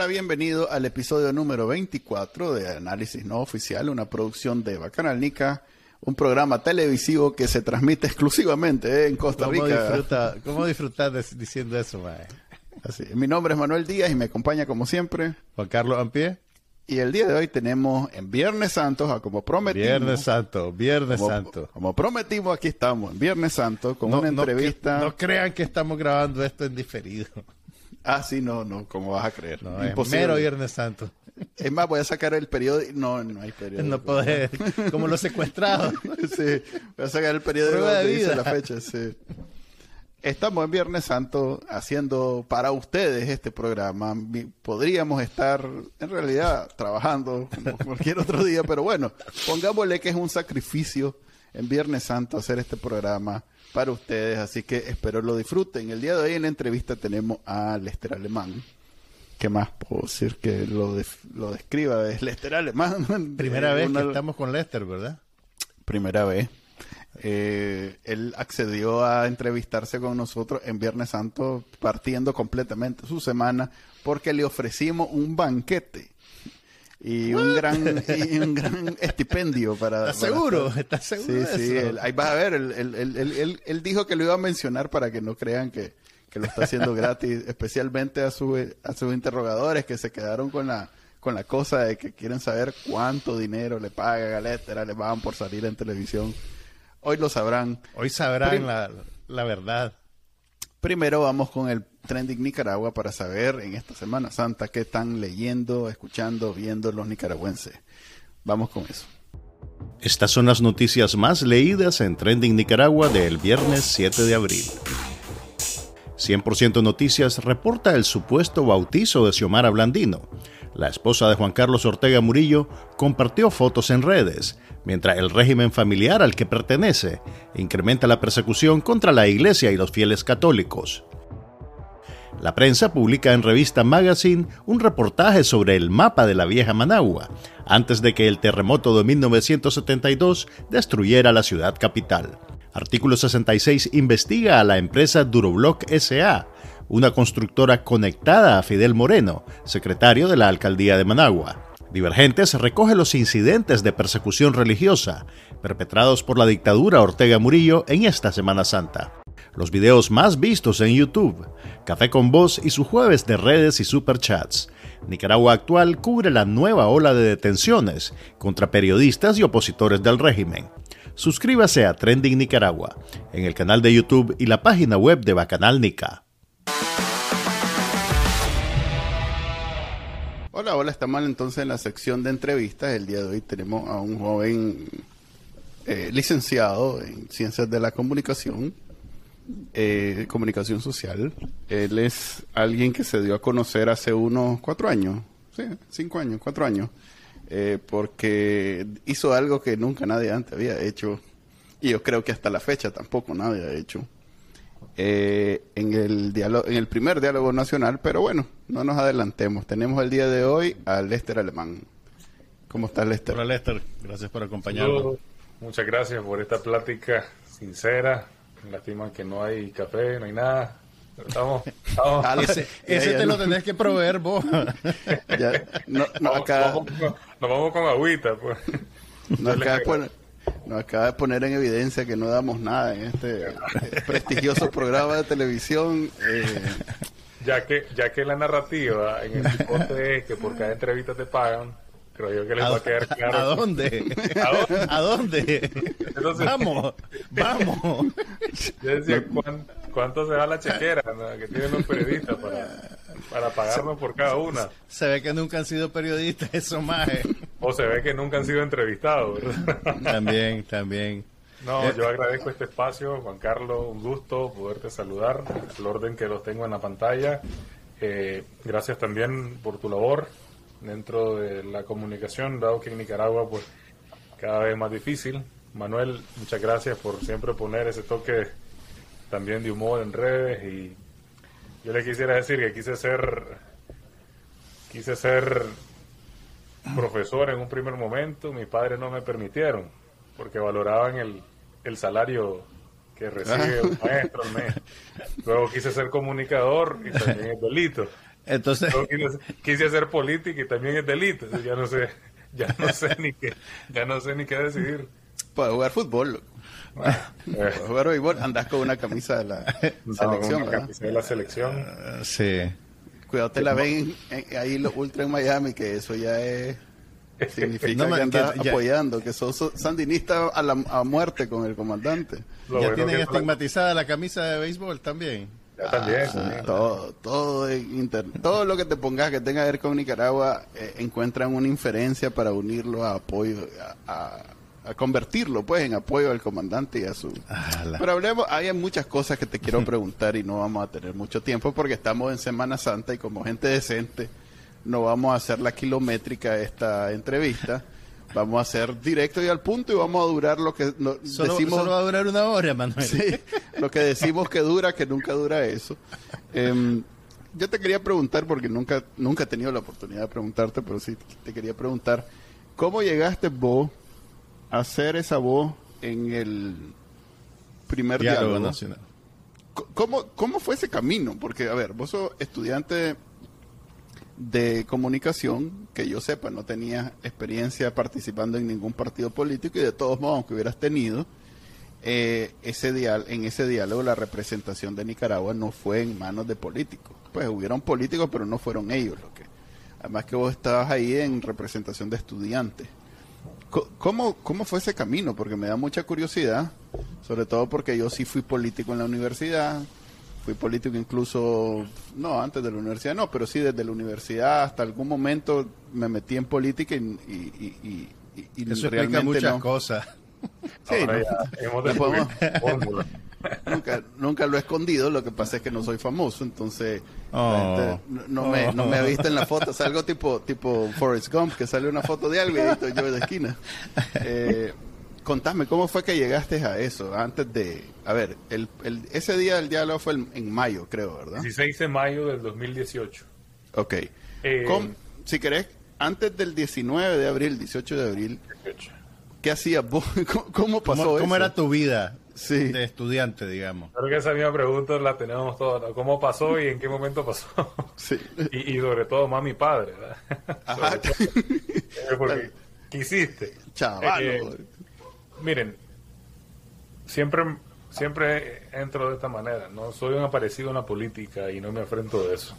Hola, bienvenido al episodio número 24 de Análisis No Oficial, una producción de Bacanal Nica, un programa televisivo que se transmite exclusivamente en Costa ¿Cómo Rica. disfruta, ¿Cómo disfrutar de- diciendo eso, mae? Así, mi nombre es Manuel Díaz y me acompaña como siempre. Juan Carlos Ampie. Y el día de hoy tenemos en Viernes Santo, a como prometimos. Viernes Santo, Viernes como, Santo. como prometimos, aquí estamos en Viernes Santo con No- una no entrevista. cre- No, crean que estamos grabando esto en diferido. Ah, sí, no, no, ¿cómo vas a creer? No, es Imposible. mero Viernes Santo. Es más, voy a sacar el periódico. No, no hay periódico. No poder, como los secuestrados. sí, voy a sacar el Prueba de donde dice la fecha, sí. Estamos en Viernes Santo haciendo para ustedes este programa. Podríamos estar en realidad trabajando como cualquier otro día, pero bueno, pongámosle que es un sacrificio en Viernes Santo hacer este programa para ustedes, así que espero lo disfruten. El día de hoy en la entrevista tenemos a Lester Alemán. ¿Qué más puedo decir que lo, def- lo describa? Es Lester Alemán. Primera vez una- que estamos con Lester, ¿verdad? primera vez. Eh, él accedió a entrevistarse con nosotros en Viernes Santo, partiendo completamente su semana, porque le ofrecimos un banquete y un gran y un gran estipendio para. ¿Estás para seguro? estar- ¿Estás seguro Sí, de sí. eso? él- ahí vas a ver. Él, él- él- él- él- él dijo que lo iba a mencionar para que no crean que, que lo está haciendo gratis, especialmente a, su, a sus interrogadores que se quedaron con la con la cosa de que quieren saber cuánto dinero le paga Galera, le pagan por salir en televisión. Hoy lo sabrán. Hoy sabrán Prim- la, la verdad. Primero vamos con el Trending Nicaragua para saber en esta Semana Santa qué están leyendo, escuchando, viendo los nicaragüenses. Vamos con eso. Estas son las noticias más leídas en Trending Nicaragua del viernes 7 de abril. 100% Noticias reporta el supuesto bautizo de Xiomara Blandino. La esposa de Juan Carlos Ortega Murillo compartió fotos en redes, mientras el régimen familiar al que pertenece incrementa la persecución contra la iglesia y los fieles católicos. La prensa publica en revista Magazine un reportaje sobre el mapa de la vieja Managua, antes de que el terremoto de 1972 destruyera la ciudad capital. Artículo 66 investiga a la empresa Duroblock SA, una constructora conectada a Fidel Moreno, secretario de la alcaldía de Managua. Divergentes recoge los incidentes de persecución religiosa perpetrados por la dictadura Ortega Murillo en esta Semana Santa. Los videos más vistos en YouTube, Café con Voz y su jueves de redes y superchats. Nicaragua Actual cubre la nueva ola de detenciones contra periodistas y opositores del régimen. Suscríbase a Trending Nicaragua en el canal de YouTube y la página web de Bacanal Nica. Hola, hola, estamos entonces en la sección de entrevistas. El día de hoy tenemos a un joven eh, licenciado en Ciencias de la Comunicación, eh, Comunicación Social. Él es alguien que se dio a conocer hace unos cuatro años, cinco años, cuatro años, eh, porque hizo algo que nunca nadie antes había hecho, y yo creo que hasta la fecha tampoco nadie ha hecho eh, en el diálogo, en el primer diálogo nacional, pero bueno, no nos adelantemos. Tenemos el día de hoy a Lester Alemán. ¿Cómo estás, Lester? Hola Lester, gracias por acompañarnos. Saludos. Muchas gracias por esta plática sincera. Lástima que no hay café, no hay nada. Pero Estamos, estamos, Ah, Ese, Ya, ese ya te no. lo tenés que proveer vos. Ya, no, no, vamos- acá, vamos con- nos vamos con agüita. Pues. Nos acaba de poner en evidencia que no damos nada en este prestigioso programa de televisión. eh, Ya que, ya que la narrativa en el pipote es que por cada entrevista te pagan, creo yo que les va a quedar claro. ¿A dónde? ¿A dónde? ¿A dónde? Entonces- vamos, vamos. Yo decía, ¿cuán- ¿cuánto se va la chequera no? que tienen los periodistas para, para pagarnos por cada una? Se ve que nunca han sido periodistas, eso más. O se ve que nunca han sido entrevistados, ¿verdad? También, también. No, yo agradezco este espacio, Juan Carlos, un gusto poderte saludar, el orden que los tengo en la pantalla. Eh, gracias también por tu labor dentro de la comunicación, dado que en Nicaragua pues cada vez más difícil. Manuel, muchas gracias por siempre poner ese toque también de humor en redes y yo le quisiera decir que quise ser quise ser profesor en un primer momento, mis padres no me permitieron porque valoraban el, el salario que recibe un maestro al mes. Luego quise ser comunicador y también es delito. Entonces, quise, quise hacer política y también es delito. Ya no sé, ya no sé ni qué, ya no sé ni qué decidir. Puedes jugar fútbol. Eh, Puedes jugar béisbol. Andás con una camisa de la no, selección, camisa de la selección. eh, sí. Cuidado, te la ven en- ahí los ultra en Miami, que eso ya es... Significa No, que andas ya- apoyando, que sos sandinista a, la, a muerte con el comandante. Lo ya bueno tienen estigmatizada la camisa de béisbol también. Ya también, Ah, también. todo, todo en internet, todo lo que te pongas que tenga que ver con Nicaragua, eh, encuentran una inferencia para unirlo a apoyo, a, a- a convertirlo pues en apoyo al comandante y a su... Ala. Pero hablemos, hay muchas cosas que te quiero preguntar y no vamos a tener mucho tiempo porque estamos en Semana Santa y como gente decente no vamos a hacer la kilométrica de esta entrevista. Vamos a hacer directo y al punto y vamos a durar lo que no- Solo, decimos. solo va a durar una hora, Manuel. Sí, lo que decimos que dura, que nunca dura eso. Em, yo te quería preguntar, porque nunca, nunca he tenido la oportunidad de preguntarte, pero sí te quería preguntar, ¿cómo llegaste vos hacer esa voz en el primer Diálogo diálogo? nacional. ¿Cómo, ¿Cómo fue ese camino? Porque, a ver, vos sos estudiante de comunicación, que yo sepa, no tenías experiencia participando en ningún partido político y de todos modos, aunque hubieras tenido, eh, ese dial en ese diálogo la representación de Nicaragua no fue en manos de políticos. Pues hubieron políticos, pero no fueron ellos lo que. Además que vos estabas ahí en representación de estudiantes. ¿Cómo, ¿Cómo fue ese camino? Porque me da mucha curiosidad, sobre todo porque yo sí fui político en la universidad, fui político incluso, no, antes de la universidad no, pero sí desde la universidad hasta algún momento me metí en política y, y, y- y- Eso explica realmente muchas no. cosas. Sí, Ahora no. ya hemos descubierto. Nunca, nunca lo he escondido, lo que pasa es que no soy famoso, entonces Oh. la gente no, no me, no me ha visto en la foto, salgo tipo, tipo Forrest Gump, que sale una foto de algo y ahí estoy yo de esquina. Eh, contame, ¿cómo fue que llegaste a eso? Antes de, a ver, el, el- ese día del diálogo fue el- en mayo, creo, ¿verdad? 16 de mayo del 2018. Ok. Eh, ¿Cómo- si querés, antes del 19 de abril, 18 de abril, ¿qué hacías vos? ¿Cómo, cómo pasó ¿Cómo, eso? cómo era tu vida Sí. de estudiante, digamos? Creo que esa misma pregunta la tenemos todos. ¿no? ¿Cómo pasó y en qué momento pasó? Sí. y, y sobre todo más mi padre, ¿verdad? Ajá. Porque quisiste. Chaval. Eh, miren, siempre, siempre entro de esta manera. No soy un aparecido en la política y no me afrento de eso.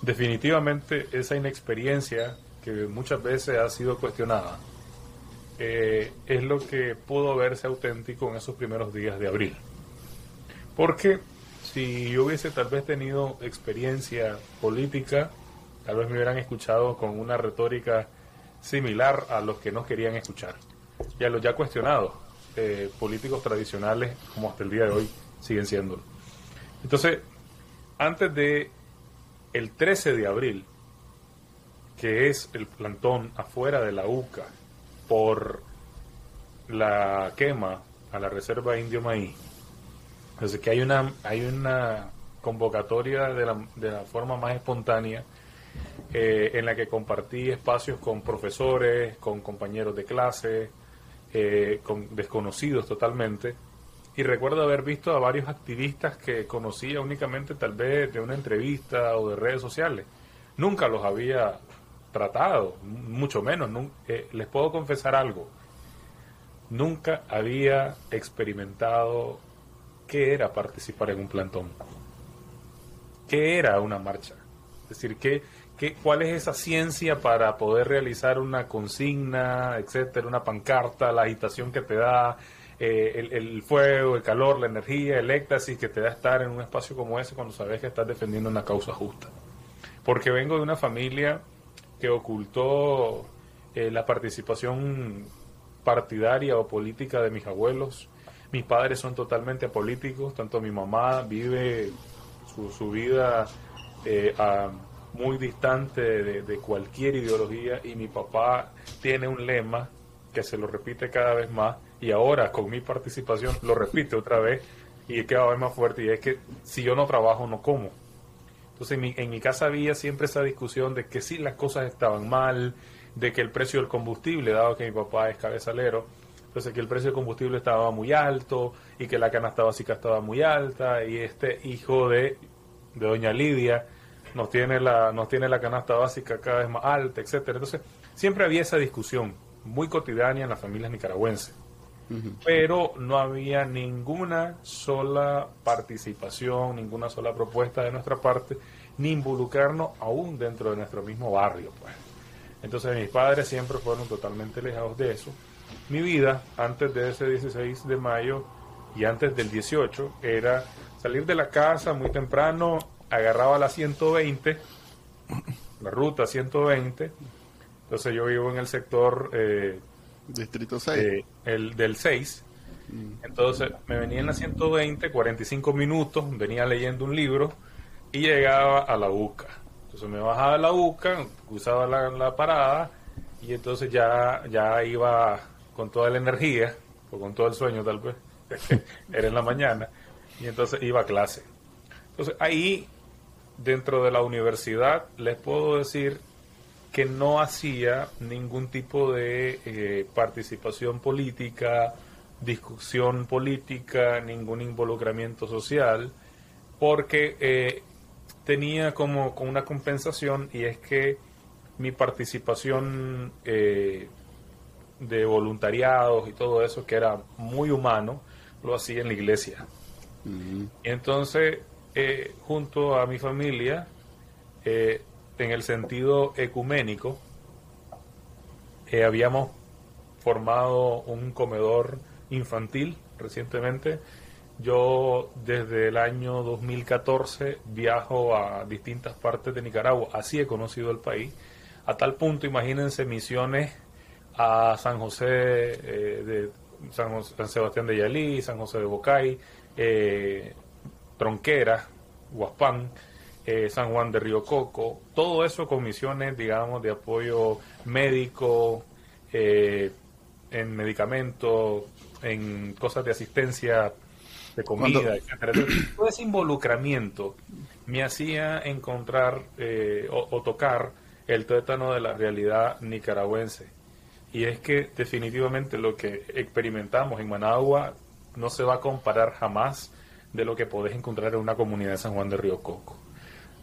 Definitivamente esa inexperiencia que muchas veces ha sido cuestionada eh, es lo que pudo verse auténtico en esos primeros días de abril. Porque si yo hubiese tal vez tenido experiencia política, tal vez me hubieran escuchado con una retórica similar a los que no querían escuchar. Y a los ya cuestionados, eh, políticos tradicionales, como hasta el día de hoy siguen siendo. Entonces, antes de el 13 de abril, que es el plantón afuera de la UCA por la quema a la reserva indio maíz. Entonces que hay una hay una convocatoria de la, de la forma más espontánea eh, en la que compartí espacios con profesores, con compañeros de clase, eh, con desconocidos totalmente. Y recuerdo haber visto a varios activistas que conocía únicamente tal vez de una entrevista o de redes sociales. Nunca los había tratado, mucho menos. eh, les puedo confesar algo. Nunca había experimentado qué era participar en un plantón. ¿Qué era una marcha? Es decir, ¿qué, qué, ¿cuál es esa ciencia para poder realizar una consigna, etcétera, una pancarta, la agitación que te da, eh, el, el fuego, el calor, la energía, el éxtasis que te da estar en un espacio como ese cuando sabes que estás defendiendo una causa justa? Porque vengo de una familia que ocultó eh, la participación partidaria o política de mis abuelos. Mis padres son totalmente apolíticos, tanto mi mamá vive su, su vida eh, muy distante de, de cualquier ideología y mi papá tiene un lema que se lo repite cada vez más y ahora con mi participación lo repite otra vez y es cada vez más fuerte y es que si yo no trabajo no como. Entonces en mi, en mi casa había siempre esa discusión de que sí las cosas estaban mal, de que el precio del combustible, dado que mi papá es cabezalero, entonces que el precio del combustible estaba muy alto y que la canasta básica estaba muy alta y este hijo de, de doña Lidia nos tiene la, nos tiene la canasta básica cada vez más alta, etcétera. Entonces, siempre había esa discusión muy cotidiana en las familias nicaragüenses. Pero no había ninguna sola participación, ninguna sola propuesta de nuestra parte, ni involucrarnos aún dentro de nuestro mismo barrio. Pues. Entonces mis padres siempre fueron totalmente alejados de eso. Mi vida, antes de ese 16 de mayo y antes del 18, era salir de la casa muy temprano, agarraba la 120, la ruta 120. Entonces yo vivo en el sector eh, Distrito 6. eh, el del 6. Entonces me venía en la 120, 45 minutos, venía leyendo un libro y llegaba a la UCA. Entonces me bajaba de la UCA, usaba la, la parada y entonces ya, ya iba con toda la energía, o con todo el sueño tal vez, era en la mañana, y entonces iba a clase. Entonces ahí, dentro de la universidad, les puedo decir que no hacía ningún tipo de eh, participación política, discusión política, ningún involucramiento social, porque eh, tenía como, como una compensación y es que mi participación eh, de voluntariados y todo eso, que era muy humano, lo hacía en la iglesia. Y entonces, junto a mi familia, eh, en el sentido ecuménico, eh, habíamos formado un comedor infantil recientemente. Yo desde el año 2014 viajo a distintas partes de Nicaragua, así he conocido el país. A tal punto, imagínense misiones a San José eh, de San, Sebastián de Yalí, San José de Bocay, eh, Tronquera, Huaspán, eh, San Juan de Río Coco, todo eso con misiones, digamos, de apoyo médico, eh, en medicamentos, en cosas de asistencia de comida, Cuando- etcétera. Todo ese involucramiento me hacía encontrar eh, o, o tocar el tuétano de la realidad nicaragüense. Y es que definitivamente lo que experimentamos en Managua no se va a comparar jamás de lo que podés encontrar en una comunidad de San Juan de Río Coco.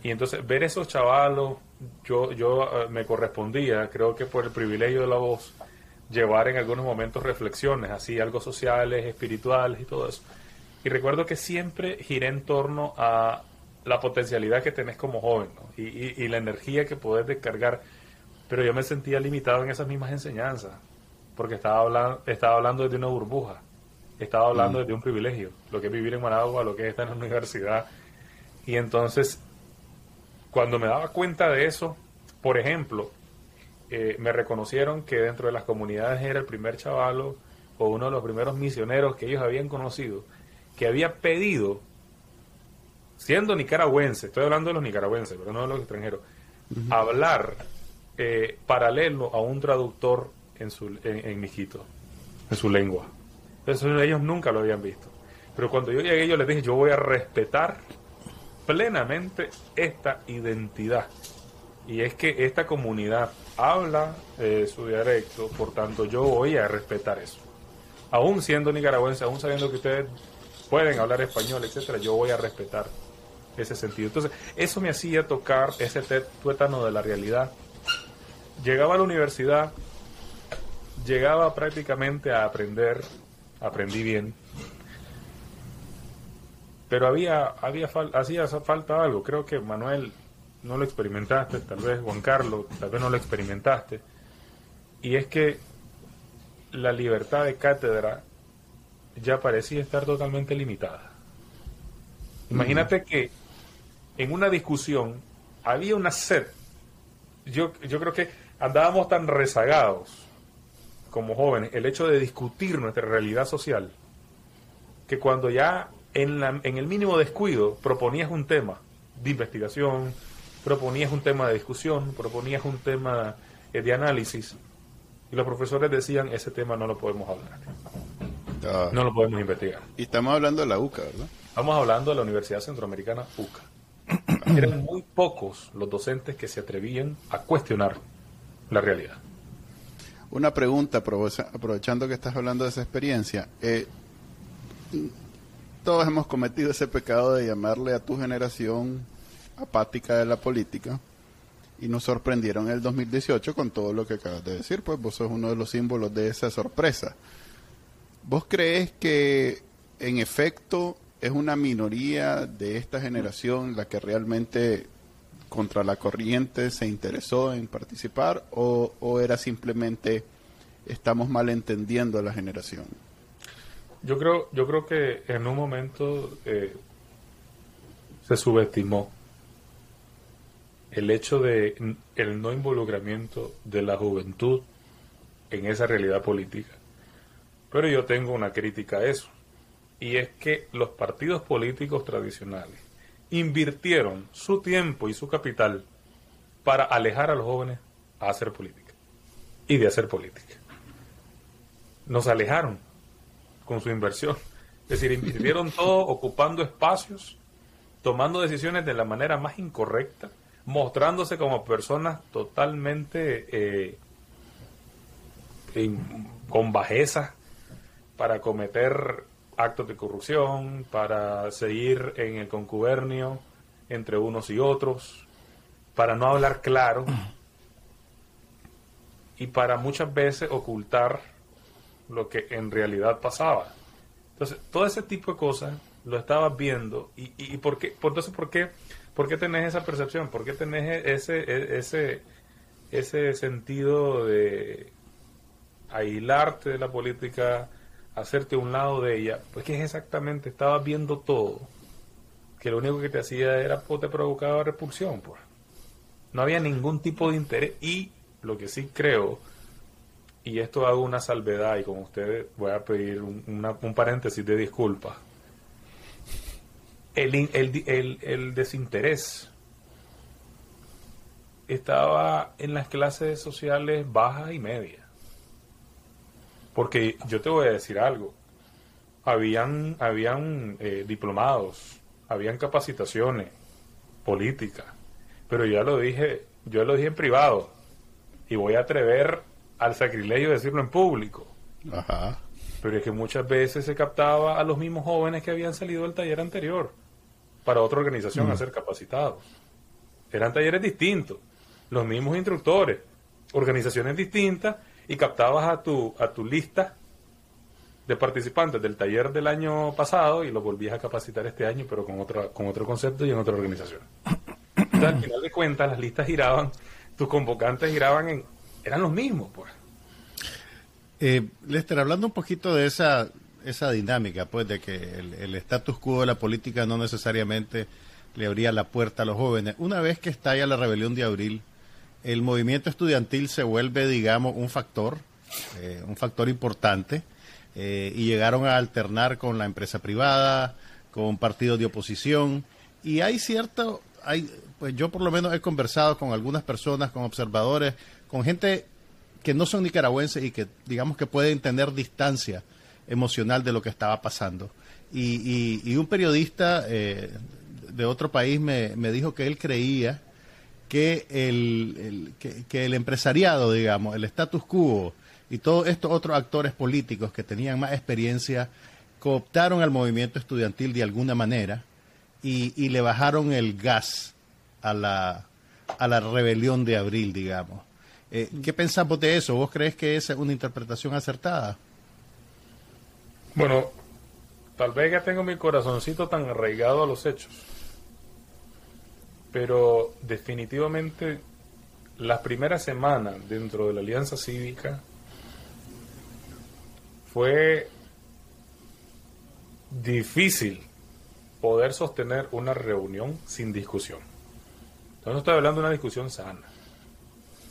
Y entonces ver esos chavalos, yo, yo eh, me correspondía, creo que por el privilegio de la voz, llevar en algunos momentos reflexiones, así algo sociales, espirituales y todo eso. Y recuerdo que siempre giré en torno a la potencialidad que tenés como joven ¿no? y, y- y la energía que podés descargar. Pero yo me sentía limitado en esas mismas enseñanzas, porque estaba hablando, estaba hablando desde una burbuja, estaba hablando desde un privilegio, lo que es vivir en Managua, lo que es estar en la universidad. Y entonces, cuando me daba cuenta de eso, por ejemplo, eh, me reconocieron que dentro de las comunidades era el primer chavalo o uno de los primeros misioneros que ellos habían conocido, que había pedido, siendo nicaragüense, estoy hablando de los nicaragüenses, pero no de los extranjeros, hablar eh, paralelo a un traductor en, su, en, en mijito, en su lengua. Eso ellos nunca lo habían visto. Pero cuando yo llegué, yo les dije, yo voy a respetar plenamente esta identidad. Y es que esta comunidad habla eh, su dialecto, por tanto yo voy a respetar eso. Aún siendo nicaragüense, aún sabiendo que ustedes pueden hablar español, etcétera, yo voy a respetar ese sentido. Entonces, eso me hacía tocar ese tuétano de la realidad. Llegaba a la universidad, llegaba prácticamente a aprender, aprendí bien, pero había, había fal- hacía falta algo. Creo que Manuel no lo experimentaste, tal vez Juan Carlos, tal vez no lo experimentaste. Y es que la libertad de cátedra ya parecía estar totalmente limitada. Imagínate que en una discusión había una sed. Yo, yo creo que andábamos tan rezagados como jóvenes, el hecho de discutir nuestra realidad social, que cuando ya en, la- en el mínimo descuido proponías un tema de investigación, proponías un tema de discusión, proponías un tema eh, de análisis, y los profesores decían, ese tema no lo podemos hablar, Ah, no lo podemos investigar. Y estamos hablando de la UCA, ¿verdad? Estamos hablando de la Universidad Centroamericana UCA. Eran muy pocos los docentes que se atrevían a cuestionar la realidad. Una pregunta, aprovecha- aprovechando que estás hablando de esa experiencia. Eh, todos hemos cometido ese pecado de llamarle a tu generación apática de la política y nos sorprendieron en el 2018 con todo lo que acabas de decir, pues vos sos uno de los símbolos de esa sorpresa. ¿Vos crees que en efecto es una minoría de esta generación la que realmente contra la corriente se interesó en participar o, o era simplemente estamos malentendiendo a la generación? Yo creo, yo creo que en un momento eh, se subestimó el hecho de el no involucramiento de la juventud en esa realidad política. Pero yo tengo una crítica a eso, y es que los partidos políticos tradicionales invirtieron su tiempo y su capital para alejar a los jóvenes a hacer política y de hacer política. Nos alejaron con su inversión. Es decir, invirtieron todo ocupando espacios, tomando decisiones de la manera más incorrecta, mostrándose como personas totalmente eh, con bajeza para cometer actos de corrupción, para seguir en el concubernio entre unos y otros, para no hablar claro y para muchas veces ocultar lo que en realidad pasaba. Entonces, todo ese tipo de cosas lo estabas viendo y, y, por qué, entonces, ¿por qué, ¿por qué tenés esa percepción? ¿Por qué tenés ese, ese, ese sentido de aislarte de la política, hacerte un lado de ella? Pues que es exactamente, estabas viendo todo, que lo único que te hacía era, te provocaba repulsión, pues. No había ningún tipo de interés y lo que sí creo y esto hago una salvedad y con ustedes voy a pedir un, un paréntesis de disculpa. El, el, el, el, desinterés estaba en las clases sociales bajas y medias. Porque yo te voy a decir algo. Habían, habían eh, diplomados, habían capacitaciones políticas, pero ya lo dije, yo lo dije en privado y voy a atrever al sacrilegio decirlo en público. Ajá. Pero es que muchas veces se captaba a los mismos jóvenes que habían salido del taller anterior para otra organización a ser capacitados. Eran talleres distintos, los mismos instructores, organizaciones distintas y captabas a tu, a tu lista de participantes del taller del año pasado y los volvías a capacitar este año, pero con, otra, con otro concepto y en otra organización. Entonces, al final de cuentas, las listas giraban, tus convocantes giraban en, eran los mismos, pues. Eh, Lester, hablando un poquito de esa, esa dinámica, pues, de que el, status quo de la política no necesariamente le abría la puerta a los jóvenes. Una vez que estalla la rebelión de abril, el movimiento estudiantil se vuelve, digamos, un factor, eh, un factor importante, eh, y llegaron a alternar con la empresa privada, con partidos de oposición, y hay cierto, hay, pues yo por lo menos he conversado con algunas personas, con observadores, con gente que no son nicaragüenses y que digamos que pueden tener distancia emocional de lo que estaba pasando. Y, un periodista eh, de otro país me, dijo que él creía que el, que, el empresariado, digamos, el status quo y todos estos otros actores políticos que tenían más experiencia cooptaron al movimiento estudiantil de alguna manera y, y le bajaron el gas a la, a la rebelión de abril, digamos. Eh, ¿Qué pensamos de eso? ¿Vos crees que es una interpretación acertada? Bueno, tal vez ya tengo mi corazoncito tan arraigado a los hechos, pero definitivamente las primeras semanas dentro de la Alianza Cívica fue difícil poder sostener una reunión sin discusión. no estoy hablando de una discusión sana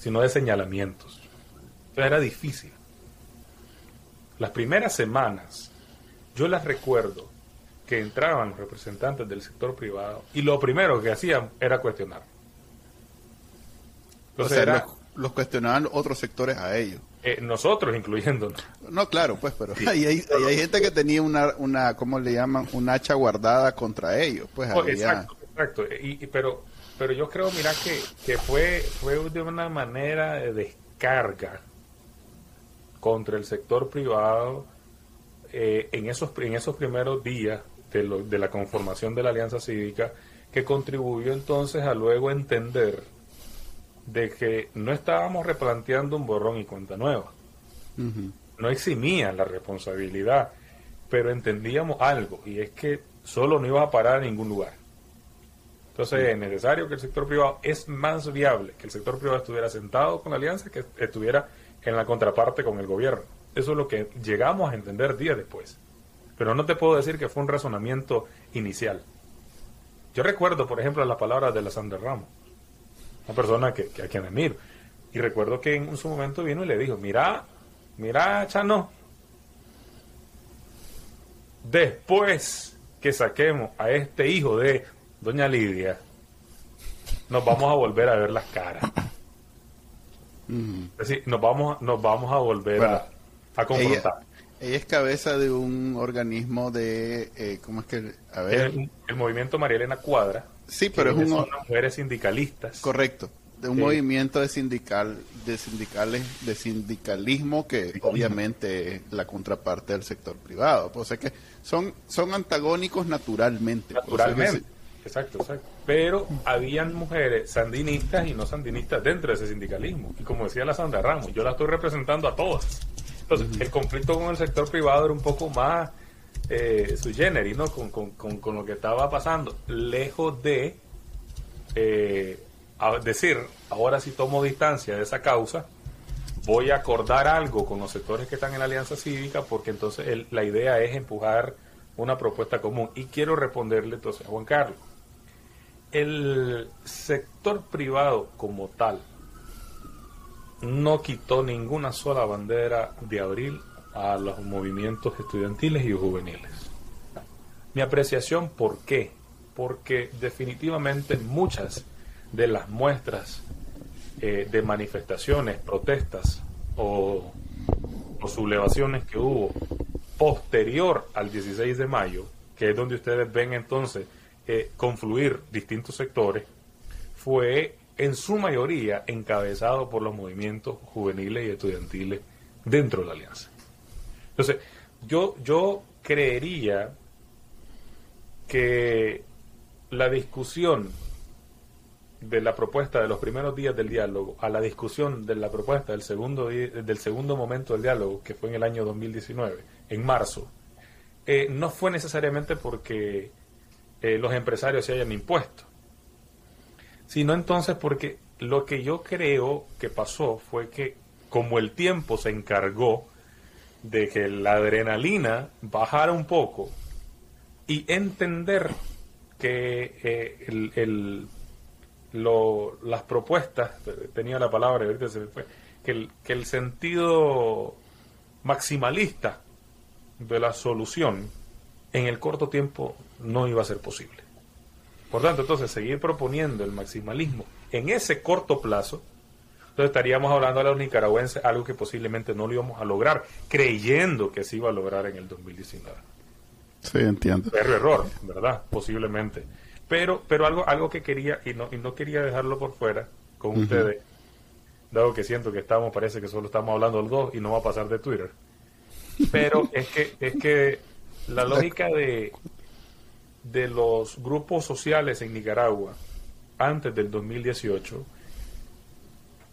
sino de señalamientos. Entonces era difícil. Las primeras semanas, yo las recuerdo que entraban los representantes del sector privado y lo primero que hacían era cuestionar. Entonces los, cuestionaban otros sectores a ellos. Eh, nosotros incluyéndonos. No, claro, pues, pero ahí, hay, gente que tenía una, una, ¿cómo le llaman? Un hacha guardada contra ellos. Pues, oh, exacto, exacto. Y, pero pero yo creo, mira, que, que fue, fue de una manera de descarga contra el sector privado eh, en, esos, en esos primeros días de, lo, de la conformación de la Alianza Cívica que contribuyó entonces a luego entender de que no estábamos replanteando un borrón y cuenta nueva. No eximía la responsabilidad, pero entendíamos algo, y es que solo no iba a parar en ningún lugar. Entonces es necesario que el sector privado es más viable que el sector privado estuviera sentado con la alianza que estuviera en la contraparte con el gobierno. Eso es lo que llegamos a entender días después. Pero no te puedo decir que fue un razonamiento inicial. Yo recuerdo, por ejemplo, las palabras de la Sander Ramos, una persona que, a quien admiro. Y recuerdo que en su momento vino y le dijo, mira, mira, Chano, después que saquemos a este hijo de doña Lidia, nos vamos a volver a ver las caras. Es decir, nos vamos, nos vamos a volver a, a, confrontar. Ella, es cabeza de un organismo de, eh, ¿cómo es que? A ver. El, movimiento María Elena Cuadra. Sí, pero es un... Son mujeres sindicalistas. Correcto. De un movimiento de sindical, de sindicales, de sindicalismo que obviamente es la contraparte del sector privado. O sea que son, son antagónicos naturalmente. Naturalmente. Exacto, exacto. Pero habían mujeres sandinistas y no sandinistas dentro de ese sindicalismo. Y como decía la Sandra Ramos, yo la estoy representando a todas. Entonces, el conflicto con el sector privado era un poco más eh, su generis, ¿no? Con, con, lo que estaba pasando. Lejos de eh, decir, ahora sí tomo distancia de esa causa, voy a acordar algo con los sectores que están en la alianza cívica, porque entonces la idea es empujar una propuesta común. Y quiero responderle entonces a Juan Carlos el sector privado como tal no quitó ninguna sola bandera de abril a los movimientos estudiantiles y juveniles. Mi apreciación, ¿por qué? Porque definitivamente muchas de las muestras eh, de manifestaciones, protestas o, o sublevaciones que hubo posterior al 16 de mayo, que es donde ustedes ven entonces eh, confluir distintos sectores, fue en su mayoría encabezado por los movimientos juveniles y estudiantiles dentro de la alianza. Entonces, yo, yo creería que la discusión de la propuesta de los primeros días del diálogo a la discusión de la propuesta del segundo, del segundo momento del diálogo, que fue en el año 2019, en marzo, eh, no fue necesariamente porque eh, los empresarios se hayan impuesto, sino entonces porque lo que yo creo que pasó fue que como el tiempo se encargó de que la adrenalina bajara un poco y entender que eh, el, las propuestas, tenía la palabra, que el, que el sentido maximalista de la solución en el corto tiempo no iba a ser posible. Por tanto, entonces, seguir proponiendo el maximalismo en ese corto plazo, entonces estaríamos hablando a los nicaragüenses algo que posiblemente no lo íbamos a lograr, creyendo que se iba a lograr en el 2019. Sí, entiendo. Error, error, ¿verdad? Posiblemente. Pero, pero algo, algo que quería, y no, y no quería dejarlo por fuera con ustedes, dado que siento que estamos, parece que solo estamos hablando los dos y no va a pasar de Twitter. Pero es que, es que la lógica de, de los grupos sociales en Nicaragua antes del 2018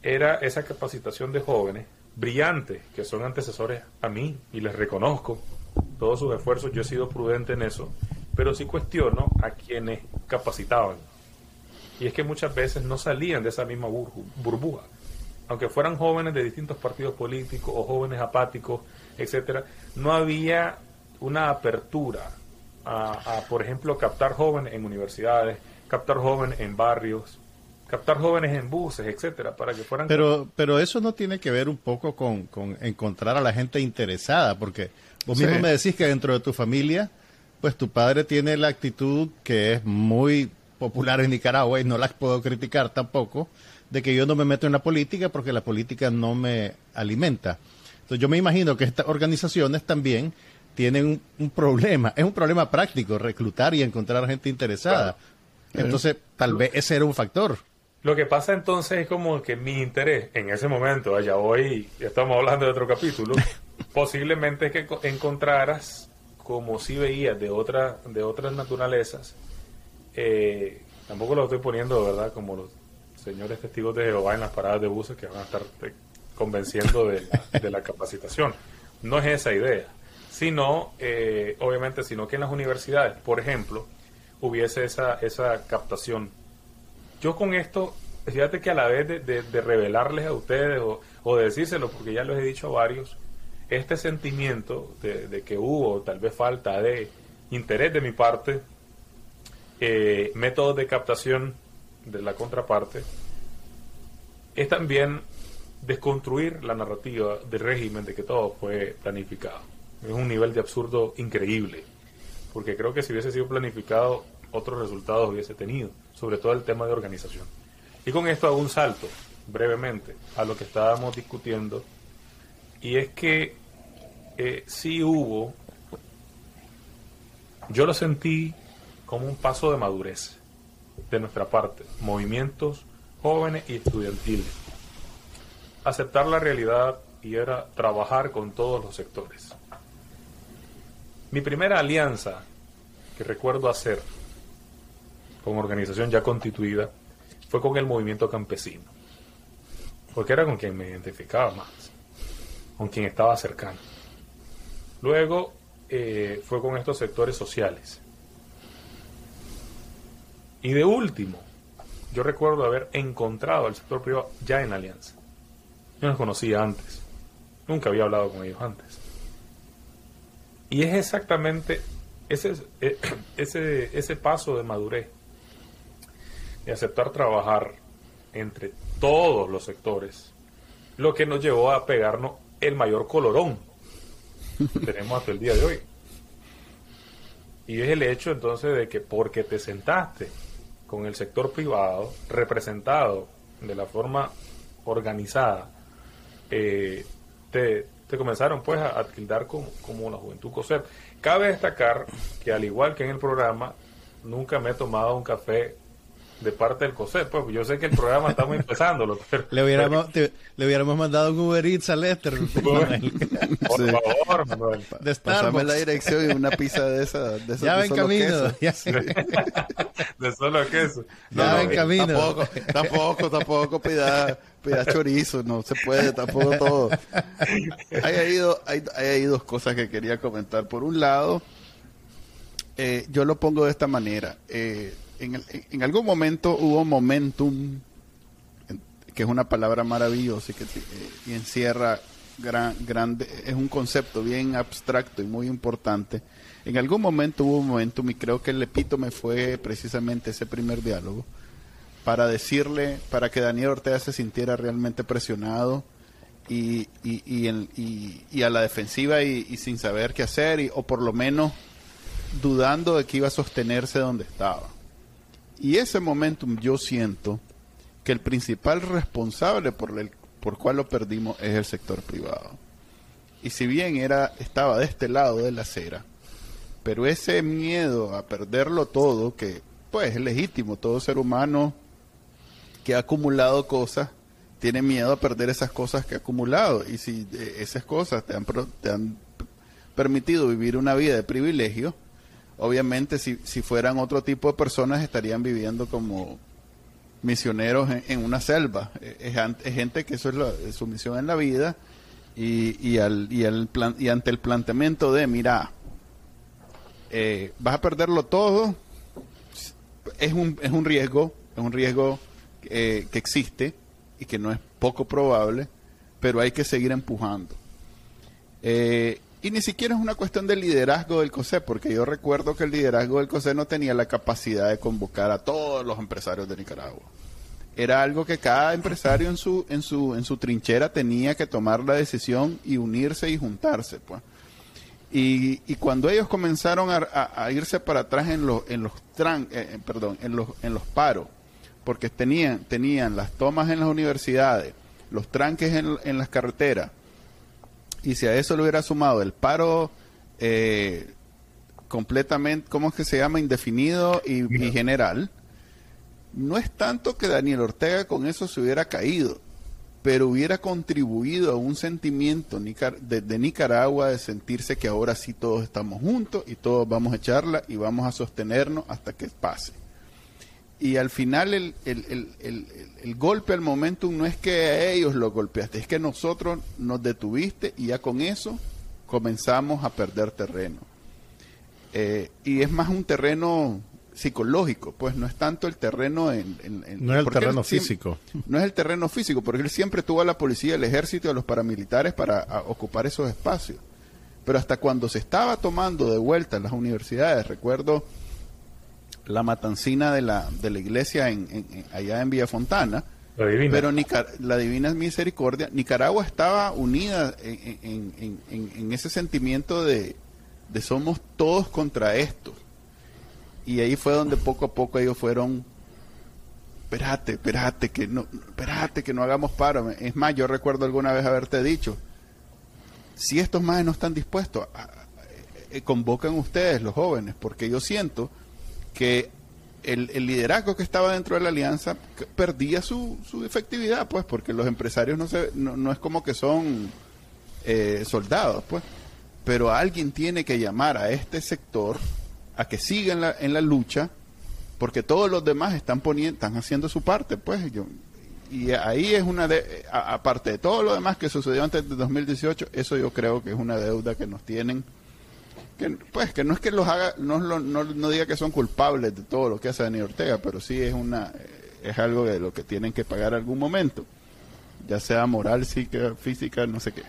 era esa capacitación de jóvenes brillantes que son antecesores a mí y les reconozco todos sus esfuerzos, yo he sido prudente en eso, pero sí cuestiono a quienes capacitaban. Y es que muchas veces no salían de esa misma burbuja. Aunque fueran jóvenes de distintos partidos políticos o jóvenes apáticos, etcétera, no había una apertura a, por ejemplo, captar jóvenes en universidades, captar jóvenes en barrios, captar jóvenes en buses, etcétera, para que fueran. Pero, pero eso no tiene que ver un poco con, encontrar a la gente interesada, porque vos mismo me decís que dentro de tu familia, pues tu padre tiene la actitud que es muy popular en Nicaragua y no la puedo criticar tampoco, de que yo no me meto en la política porque la política no me alimenta. Entonces yo me imagino que estas organizaciones también tienen un, problema, es un problema práctico reclutar y encontrar gente interesada. Entonces, tal vez ese era un factor. Lo que pasa entonces es como que mi interés en ese momento, allá hoy estamos hablando de otro capítulo, posiblemente es que encontraras, como si veías de, otra, de otras naturalezas, eh, tampoco lo estoy poniendo, ¿verdad? Como los señores testigos de Jehová en las paradas de buses que van a estar eh, convenciendo de la, de la capacitación. No es esa idea, sino, eh, obviamente, sino que en las universidades, por ejemplo, hubiese esa, esa captación. Yo con esto, fíjate que a la vez de, de, revelarles a ustedes o, o, de decírselo, porque ya los he dicho a varios, este sentimiento de, de que hubo tal vez falta de interés de mi parte, eh, métodos de captación de la contraparte, es también desconstruir la narrativa del régimen de que todo fue planificado. Es un nivel de absurdo increíble, porque creo que si hubiese sido planificado, otros resultados hubiese tenido, sobre todo el tema de organización. Y con esto hago un salto, brevemente, a lo que estábamos discutiendo, y es que eh, sí hubo, yo lo sentí como un paso de madurez de nuestra parte, movimientos jóvenes y estudiantiles. Aceptar la realidad y era trabajar con todos los sectores. Mi primera alianza que recuerdo hacer con organización ya constituida fue con el movimiento campesino, porque era con quien me identificaba más, con quien estaba cercano. Luego eh, fue con estos sectores sociales, y de último, yo recuerdo haber encontrado al sector privado ya en alianza. Yo no los conocía antes. Nunca había hablado con ellos antes. Y es exactamente ese, eh, ese, ese paso de madurez, de aceptar trabajar entre todos los sectores, lo que nos llevó a pegarnos el mayor colorón que tenemos hasta el día de hoy. Y es el hecho entonces de que porque te sentaste con el sector privado representado de la forma organizada, eh, te, comenzaron pues a, tildar como, como una juventud coser. Cabe destacar que al igual que en el programa, nunca me he tomado un café de parte del COSET, pues yo sé que el programa estamos empezando. Pero, le, hubiéramos, le hubiéramos mandado un Uber Eats a Lester. Por favor, Manuel. De Pásame la dirección y una pizza de esa. De ya ven camino. de solo queso. ya ven camino. Tampoco, tampoco, tampoco pida, pida chorizo, no se puede, tampoco todo. Hay ahí, hay, hay dos cosas que quería comentar. Por un lado, eh, yo lo pongo de esta manera. Eh, en, algún momento hubo momentum, que es una palabra maravillosa y que eh, encierra gran, grande, es un concepto bien abstracto y muy importante. En algún momento hubo un momentum y creo que el epítome fue precisamente ese primer diálogo para decirle, para que Daniel Ortega se sintiera realmente presionado y, y, a la defensiva y, sin saber qué hacer, o por lo menos dudando de que iba a sostenerse donde estaba. Y ese momentum yo siento que el principal responsable por el por cual lo perdimos es el sector privado. Y si bien era estaba de este lado de la acera, pero ese miedo a perderlo todo, que pues es legítimo, todo ser humano que ha acumulado cosas tiene miedo a perder esas cosas que ha acumulado. Y si eh, esas cosas te han, te han permitido vivir una vida de privilegio, obviamente si, si fueran otro tipo de personas estarían viviendo como misioneros en, una selva. Es, gente que eso es, su misión en la vida y, y, al, y, plan, y ante el planteamiento de, mira, eh, vas a perderlo todo, es un, es un riesgo, es un riesgo eh, que existe y que no es poco probable, pero hay que seguir empujando. Eh, y ni siquiera es una cuestión de liderazgo del COSE, porque yo recuerdo que el liderazgo del COSE no tenía la capacidad de convocar a todos los empresarios de Nicaragua. Era algo que cada empresario en su, en su, en su trinchera tenía que tomar la decisión y unirse y juntarse, pues. Y, y cuando ellos comenzaron a, irse para atrás en los, en los tran, eh, eh, perdón, en los, en los paros, porque tenían, tenían las tomas en las universidades, los tranques en, en las carreteras, y si a eso le hubiera sumado el paro eh, completamente, ¿cómo es que se llama? Indefinido y, general, no es tanto que Daniel Ortega con eso se hubiera caído, pero hubiera contribuido a un sentimiento de, de, Nicaragua de sentirse que ahora sí todos estamos juntos y todos vamos a echarla y vamos a sostenernos hasta que pase. Y al final el, el, golpe al momentum no es que a ellos lo golpeaste, es que nosotros nos detuviste y ya con eso comenzamos a perder terreno. Eh, y es más un terreno psicológico, pues no es tanto el terreno en... no es el terreno físico. No es el terreno físico, porque él siempre tuvo a la policía, el ejército y a los paramilitares para ocupar esos espacios. Pero hasta cuando se estaba tomando de vuelta en las universidades, recuerdo la matancina de la, de la iglesia en, allá en Villa Fontana, pero la Divina Misericordia, Nicaragua estaba unida en, ese sentimiento de, de, somos todos contra esto. Y ahí fue donde poco a poco ellos fueron, espérate, espérate, que no, espérate, que no hagamos paro. Es más, yo recuerdo alguna vez haberte dicho, si estos más no están dispuestos, eh, convocan ustedes, los jóvenes, porque yo siento que el, liderazgo que estaba dentro de la alianza perdía su, su efectividad, pues, porque los empresarios no, se, no, es como que son eh, soldados, pues, pero alguien tiene que llamar a este sector a que siga en la, en la lucha, porque todos los demás están poniendo, están haciendo su parte, pues, yo, y ahí es una de, aparte de todo lo demás que sucedió antes de 2018, eso yo creo que es una deuda que nos tienen pues que no es que los haga, no, no, diga que son culpables de todo lo que hace Daniel Ortega, pero sí es una es algo de lo que tienen que pagar algún momento, ya sea moral, física, no sé qué.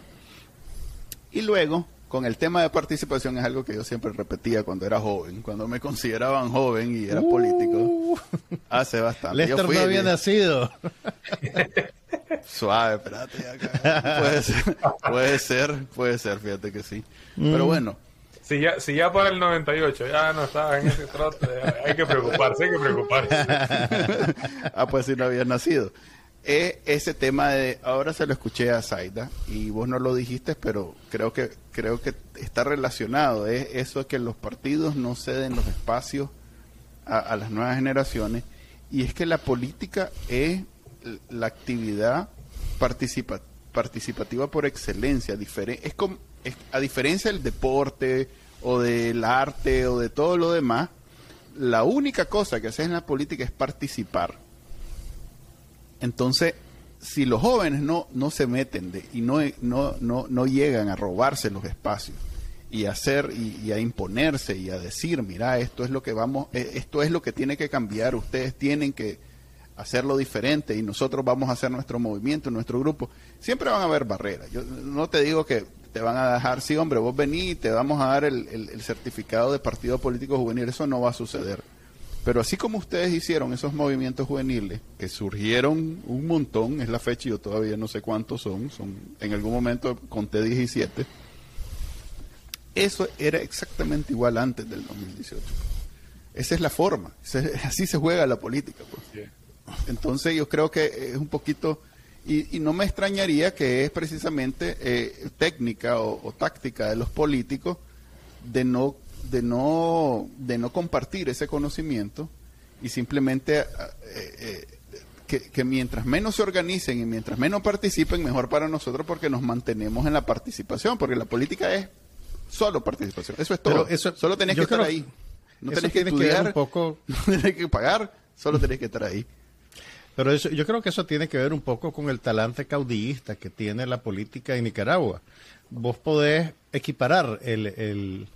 Y luego, con el tema de participación es algo que yo siempre repetía cuando era joven, cuando me consideraban joven y era político, uh. hace bastante. Lester no había nacido. Suave, espérate. Acá. Puede ser, puede ser, puede ser, fíjate que sí. Pero mm. bueno, si ya, si ya para el 98 ya no estaba en ese trote, hay que preocuparse, hay que preocuparse. ah, pues si no había nacido. Eh, ese tema de, ahora se lo escuché a Zaida y vos no lo dijiste, pero creo que, creo que está relacionado. Es eso que los partidos no ceden los espacios a, las nuevas generaciones y es que la política es la actividad participativa por excelencia. es como, a diferencia del deporte o del arte o de todo lo demás, la única cosa que haces en la política es participar. Entonces, si los jóvenes no, no se meten de, y no, no, no, no llegan a robarse los espacios y a hacer y, a imponerse y a decir, mira, esto es lo que vamos, eh, esto es lo que tiene que cambiar, ustedes tienen que hacerlo diferente y nosotros vamos a hacer nuestro movimiento, nuestro grupo, siempre van a haber barreras. Yo no te digo que te van a dejar, sí, hombre, vos vení, te vamos a dar el, certificado de partido político juvenil, eso no va a suceder. Pero así como ustedes hicieron esos movimientos juveniles, que surgieron un montón, es la fecha, yo todavía no sé cuántos son, son en algún momento conté 17, eso era exactamente igual antes del 2018. Esa es la forma, así se juega la política. Pues. Entonces yo creo que es un poquito y, no me extrañaría que es precisamente eh, técnica o, táctica de los políticos de no, de, no, de no compartir ese conocimiento y simplemente eh, eh, que, mientras menos se organicen y mientras menos participen, mejor para nosotros porque nos mantenemos en la participación, porque la política es solo participación. Eso es todo. eso, solo tenés que estar ahí. No tenés que estudiar, un poco... no tenés que pagar, solo tenés que estar ahí. Pero eso, yo creo que eso tiene que ver un poco con el talante caudillista que tiene la política en Nicaragua. Vos podés equiparar el,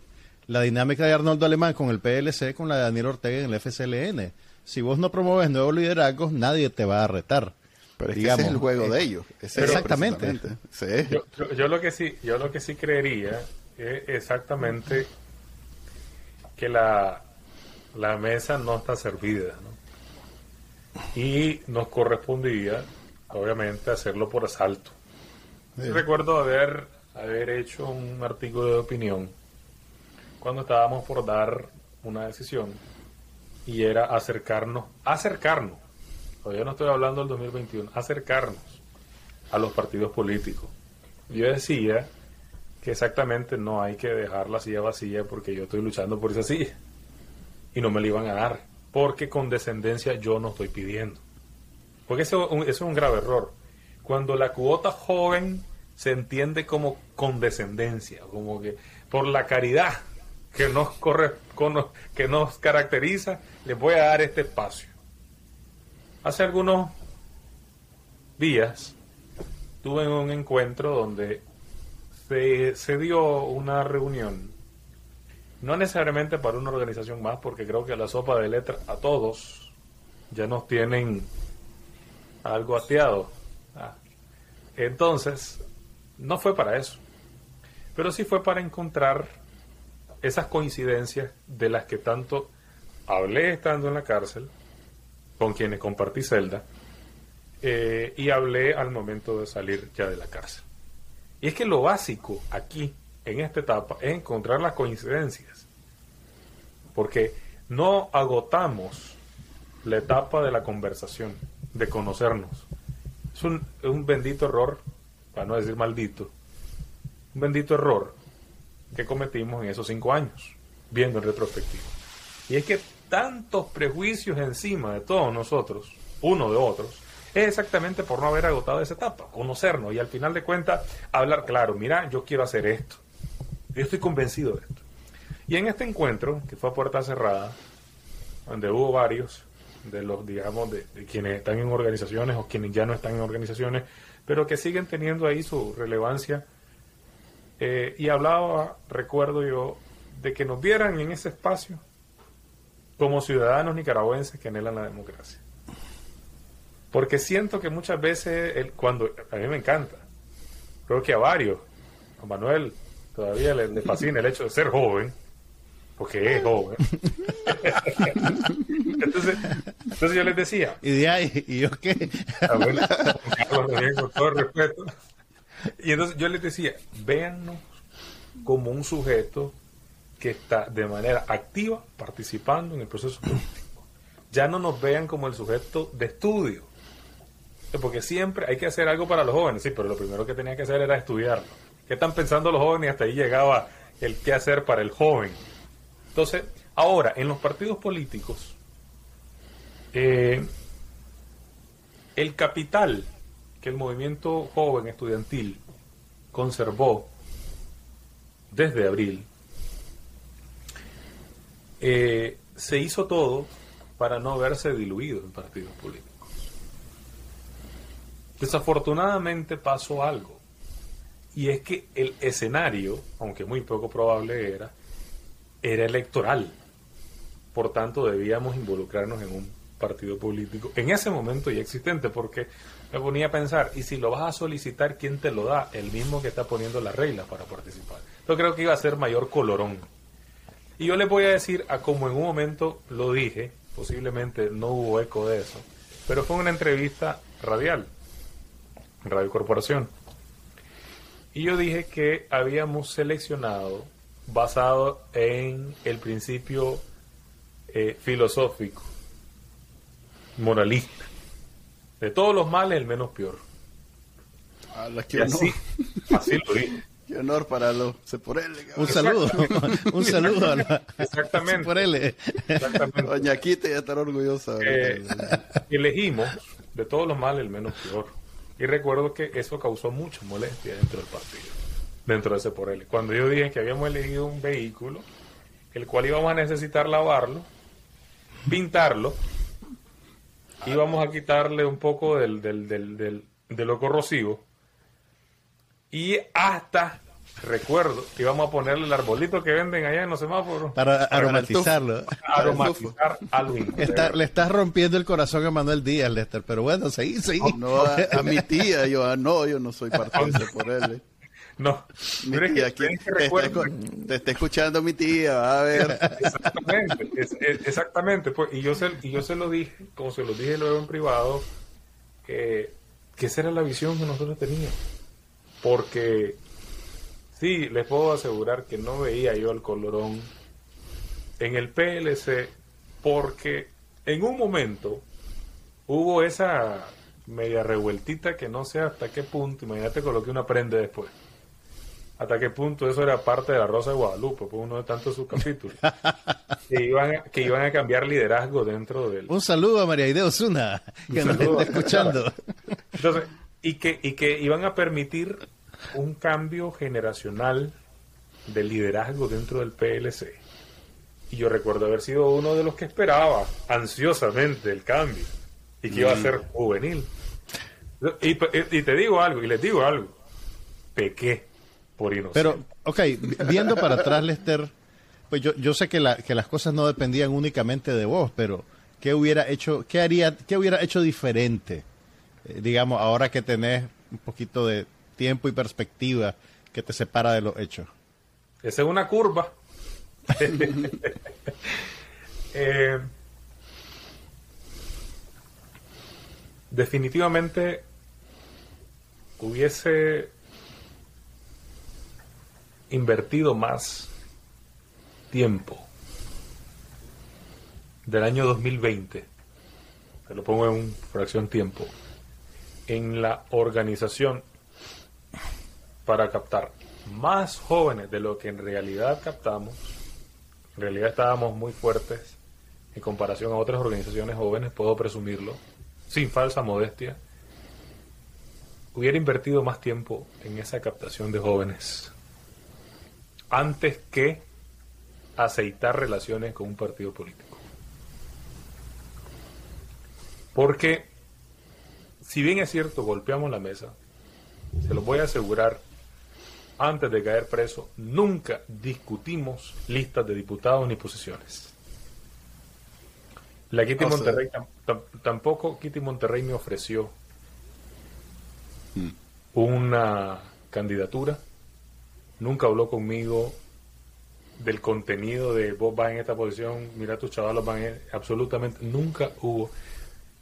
la dinámica de Arnoldo Alemán con el PLC con la de Daniel Ortega en el FCLN. Si vos no promueves nuevos liderazgos, nadie te va a retar. Pero es ese es el juego de ellos. exactamente. Yo, lo que sí, yo lo que sí creería es exactamente que la, la mesa no está servida, ¿no? Y nos correspondía, obviamente, hacerlo por asalto. Recuerdo haber, haber hecho un artículo de opinión cuando estábamos por dar una decisión y era acercarnos, acercarnos, todavía no estoy hablando del 2021, acercarnos a los partidos políticos. Yo decía que exactamente no hay que dejar la silla vacía porque yo estoy luchando por esa silla y no me la iban a dar porque condescendencia yo no estoy pidiendo. Porque eso, es un grave error. Cuando la cuota joven se entiende como condescendencia, como que por la caridad que nos, corre, que nos caracteriza, les voy a dar este espacio. hace algunos días tuve un encuentro donde se, dio una reunión, no necesariamente para una organización más, porque creo que la sopa de letras a todos ya nos tienen algo ateado. Ah. Entonces, no fue para eso, pero sí fue para encontrar esas coincidencias de las que tanto hablé estando en la cárcel, con quienes compartí celda, eh, y hablé al momento de salir ya de la cárcel. Y es que lo básico aquí, en esta etapa, es encontrar las coincidencias. Porque no agotamos la etapa de la conversación, de conocernos. Es un, un bendito error, para no decir maldito, un bendito error que cometimos en esos cinco años, viendo en retrospectiva. Y es que tantos prejuicios encima de todos nosotros, uno de otros, es exactamente por no haber agotado esa etapa, conocernos y al final de cuentas hablar claro, mira, yo quiero hacer esto, yo estoy convencido de esto. Y en este encuentro, que fue a puerta cerrada, donde hubo varios de los, digamos, de, quienes están en organizaciones o quienes ya no están en organizaciones, pero que siguen teniendo ahí su relevancia. Eh, y hablaba, recuerdo yo, de que nos vieran en ese espacio como ciudadanos nicaragüenses que anhelan la democracia. Porque siento que muchas veces, cuando a mí me encanta, creo que a varios, a Manuel todavía le, fascina el hecho de ser joven, porque es joven. entonces, entonces yo les decía. ¿Y de ahí? ¿Y yo qué? con todo respeto. Y entonces yo les decía, véannos como un sujeto que está de manera activa participando en el proceso político. Ya no nos vean como el sujeto de estudio, porque siempre hay que hacer algo para los jóvenes, sí, pero lo primero que tenía que hacer era estudiarlo. ¿Qué están pensando los jóvenes? Hasta ahí llegaba el qué hacer para el joven. Entonces, ahora, en los partidos políticos, eh, el capital que el movimiento joven estudiantil conservó desde abril, eh, se hizo todo para no verse diluido en partidos políticos. Desafortunadamente pasó algo. Y es que el escenario, aunque muy poco probable era, era electoral. Por tanto, debíamos involucrarnos en un partido político en ese momento ya existente, porque me ponía a pensar, y si lo vas a solicitar, ¿quién te lo da? El mismo que está poniendo las reglas para participar. Yo creo que iba a ser mayor colorón. Y yo les voy a decir, a como en un momento lo dije, posiblemente no hubo eco de eso, pero fue una entrevista radial Radio Corporación. Y yo dije que habíamos seleccionado, basado en el principio eh, filosófico, moralista, de todos los males el menos peor. así, así lo dije. Qué honor para los Un saludo, un saludo a la Exactamente. Exactamente. Doña Quita ya estar orgullosa. Eh, elegimos de todos los males el menos peor. Y recuerdo que eso causó mucha molestia dentro del partido, dentro de él. Cuando yo dije que habíamos elegido un vehículo, el cual íbamos a necesitar lavarlo, pintarlo, íbamos a quitarle un poco del, del, del, de lo corrosivo y hasta recuerdo que íbamos a ponerle el arbolito que venden allá en los semáforos. Para aromatizarlo. aromatizar algo. le estás rompiendo el corazón a Manuel Díaz, Lester, pero bueno, seguí, seguí. No, a, mi tía, yo, ah, no, yo no soy partidario por él. Eh. No, mi tía, aquí, te, está, escuchando mi tía, a ver. Exactamente, exactamente. Pues, y, yo se, y yo se lo dije, como se lo dije luego en privado, que esa era la visión que nosotros teníamos. Porque Sí, les puedo asegurar que no veía yo el colorón en el PLC porque en un momento hubo esa media revueltita que no sé hasta qué punto, imagínate coloqué una prenda después. Hasta qué punto eso era parte de la Rosa de Guadalupe, pues uno de tantos subcapítulos. que, iban, que iban a cambiar liderazgo dentro del... Un saludo a María Idea Osuna, que nos está escuchando. Entonces, y que, y que iban a permitir un cambio generacional de liderazgo dentro del PLC. Y yo recuerdo haber sido uno de los que esperaba ansiosamente el cambio. y que iba a ser juvenil. Y, y, te digo algo, y les digo algo, pequé por inocente. Pero, ok, viendo para atrás, Lester, pues yo, yo sé que, la, que las cosas no dependían únicamente de vos, pero ¿qué hubiera hecho, qué haría, qué hubiera hecho diferente? Eh, digamos, ahora que tenés un poquito de tiempo y perspectiva que te separa de los hechos. Esa es una curva. Eh, definitivamente hubiese invertido más tiempo del año 2020, te lo pongo en fracción tiempo, en la organización para captar más jóvenes de lo que en realidad captamos. En realidad estábamos muy fuertes en comparación a otras organizaciones jóvenes, puedo presumirlo, sin falsa modestia. Hubiera invertido más tiempo en esa captación de jóvenes antes que aceitar relaciones con un partido político. Porque, si bien es cierto, golpeamos la mesa, se lo voy a asegurar, antes de caer preso, nunca discutimos listas de diputados ni posiciones. La Kitty Monterrey tampoco Kitty Monterrey me ofreció hmm. una candidatura nunca habló conmigo del contenido de vos vas en esta posición, mira tus chavalos van en... Absolutamente, nunca hubo.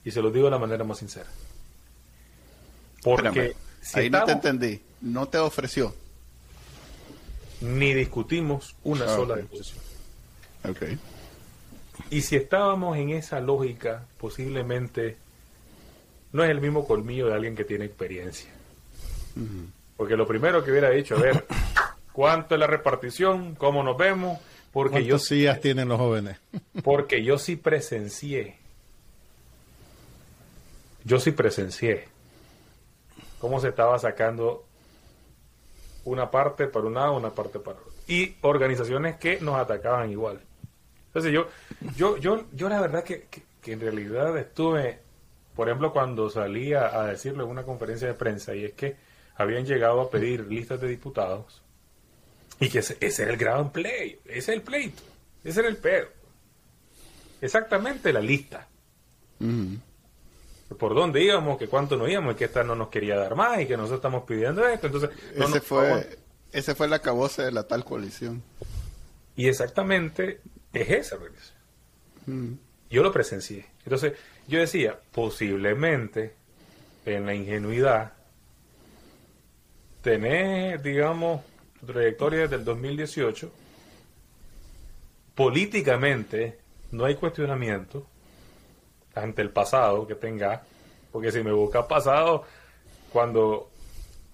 Y se lo digo de la manera más sincera. Porque... ahí no te entendí. No te ofreció. Ni discutimos una ah, sola disposición. Ok. Y si estábamos en esa lógica, posiblemente no es el mismo colmillo de alguien que tiene experiencia. Porque lo primero que hubiera dicho, a ver, ¿cuánto es la repartición? ¿Cómo nos vemos? Porque yo sí tienen los jóvenes? porque yo sí presencié. Yo sí presencié cómo se estaba sacando una parte para un lado, una parte para otro. Y organizaciones que nos atacaban igual. Entonces yo, yo, yo, yo la verdad que, que, en realidad estuve, por ejemplo, cuando salía a decirlo en una conferencia de prensa, y es que habían llegado a pedir listas de diputados y que ese, era el gran play, ese es el pleito, ese era el pedo. Exactamente la lista. Por dónde íbamos, que cuánto no íbamos, y que esta no nos quería dar más, y que nosotros estamos pidiendo esto. Entonces, ese, fue, ese fue el acabose de la tal coalición. Y exactamente es esa organización. Yo lo presencié. Entonces, yo decía, posiblemente en la ingenuidad tenés, digamos, tu trayectoria desde el 2018, políticamente no hay cuestionamiento ante el pasado que tenga, porque si me buscas pasado, cuando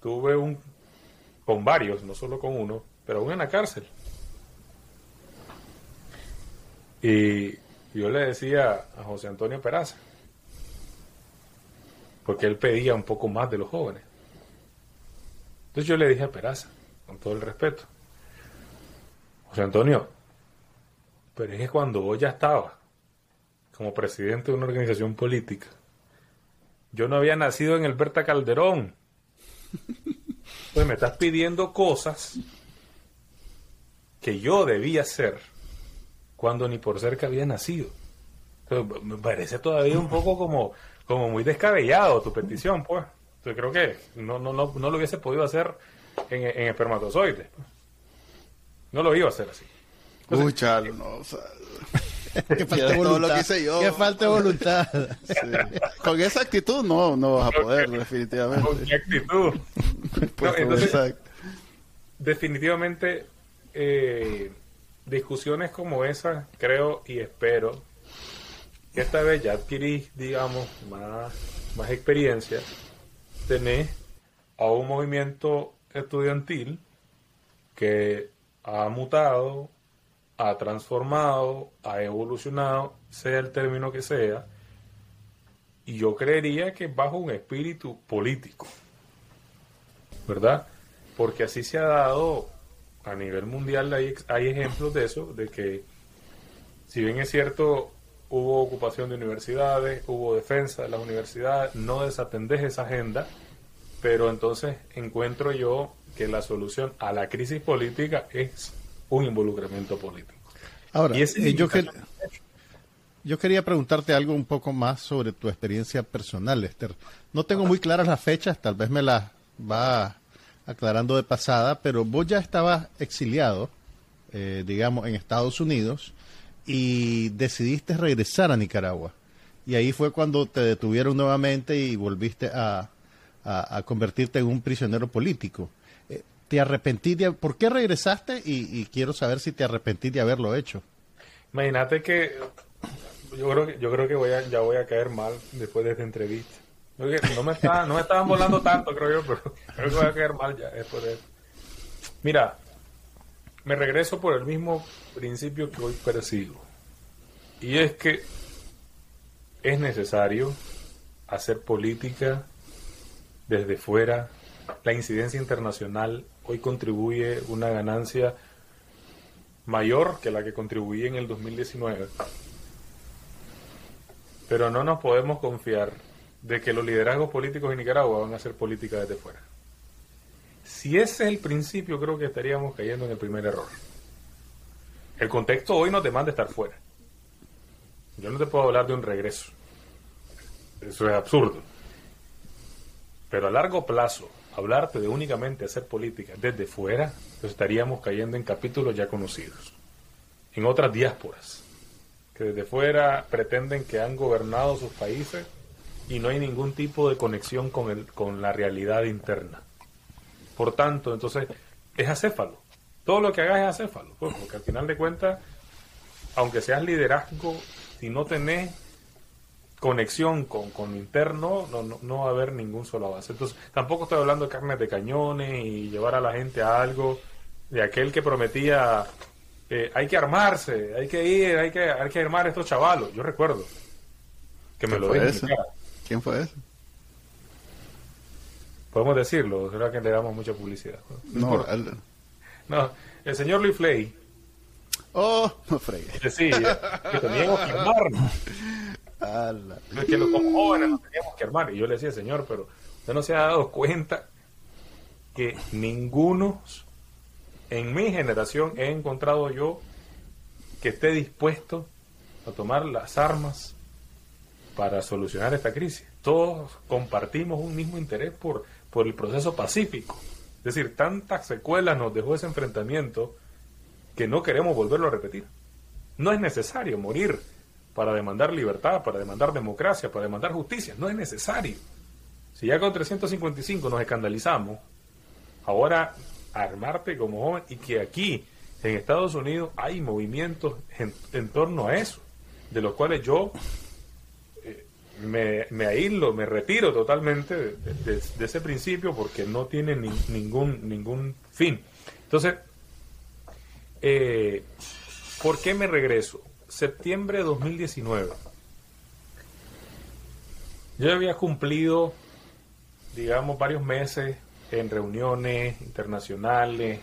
tuve un, con varios, no solo con uno, pero aún en la cárcel. Y yo le decía a José Antonio Peraza, porque él pedía un poco más de los jóvenes. Entonces yo le dije a Peraza, con todo el respeto, José Antonio, pero es que cuando vos ya estabas como presidente de una organización política, yo no había nacido en el Berta Calderón. Pues me estás pidiendo cosas que yo debía hacer cuando ni por cerca había nacido. me parece todavía un poco como, como muy descabellado tu petición, pues. Entonces creo que no, no, no, no lo hubiese podido hacer en, en espermatozoides. No lo iba a hacer así. Uy, chalo, no, o sea, que falta voluntad. Que, falta voluntad. Con esa actitud no, no vas a poder, definitivamente. Con qué actitud. Pues, entonces, definitivamente, eh, discusiones como esa, creo y espero que esta vez ya adquirí, digamos, más, más experiencia tenés a un movimiento estudiantil que ha mutado, ha transformado, ha evolucionado, sea el término que sea, y yo creería que bajo un espíritu político, ¿verdad? Porque así se ha dado a nivel mundial, hay, hay ejemplos de eso, de que si bien es cierto, hubo ocupación de universidades, hubo defensa de las universidades, no desatendés esa agenda, pero entonces encuentro yo que la solución a la crisis política es un involucramiento político. Ahora, eh, yo, yo quería preguntarte algo un poco más sobre tu experiencia personal, Esther. No tengo muy claras las fechas, tal vez me las va aclarando de pasada, pero vos ya estabas exiliado, eh, digamos, en Estados Unidos y decidiste regresar a Nicaragua. Y ahí fue cuando te detuvieron nuevamente y volviste a, convertirte en un prisionero político. ¿Te arrepentí de, por qué regresaste? Y, quiero saber si te arrepentí de haberlo hecho. Imagínate que yo creo que yo creo que voy a, ya voy a caer mal después de esta entrevista. No me, está, no me estaban volando tanto, creo yo, pero creo que voy a caer mal ya después de Mira, me regreso por el mismo principio que hoy persigo. Y es que es necesario hacer política desde fuera. La incidencia internacional hoy contribuye una ganancia mayor que la que contribuía en el 2019. Pero no nos podemos confiar de que los liderazgos políticos en Nicaragua van a hacer política desde fuera. Si ese es el principio, creo que estaríamos cayendo en el primer error. El contexto hoy nos demanda estar fuera. Yo no te puedo hablar de un regreso. Eso es absurdo. Pero a largo plazo, hablarte de únicamente hacer política desde fuera, pues estaríamos cayendo en capítulos ya conocidos. En otras diásporas, que desde fuera pretenden que han gobernado sus países y no hay ningún tipo de conexión con, el, con la realidad interna. Por tanto, entonces, es acéfalo. Todo lo que hagas es acéfalo, pues, porque al final de cuentas, aunque seas liderazgo, si no tenés conexión con, con lo interno, no, no, va a haber ningún solo avance. Entonces, tampoco estoy hablando de carnes de cañones y llevar a la gente a algo de aquel que prometía eh, hay que armarse, hay que ir, hay que, hay que armar a estos chavalos. Yo recuerdo que me lo dijo. ¿Quién fue ese? Podemos decirlo, será que le damos mucha publicidad. No, no el señor Luis Flay. Oh, no fregué. Decía que teníamos que armarnos. Que los, jóvenes nos teníamos que armar. Y yo le decía, señor, pero usted no se ha dado cuenta que ninguno en mi generación he encontrado yo que esté dispuesto a tomar las armas para solucionar esta crisis. Todos compartimos un mismo interés por, por el proceso pacífico. Es decir, tantas secuelas nos dejó ese enfrentamiento que no queremos volverlo a repetir. No es necesario morir para demandar libertad, para demandar democracia, para demandar justicia. No es necesario. Si ya con 355 nos escandalizamos, ahora armarte como joven y que aquí en Estados Unidos hay movimientos en torno a eso, de los cuales yo me, me aíslo, me retiro totalmente de, ese principio porque no tiene ningún, ningún fin. Entonces, eh, ¿por qué me regreso? Septiembre de 2019. Yo había cumplido, digamos, varios meses en reuniones internacionales.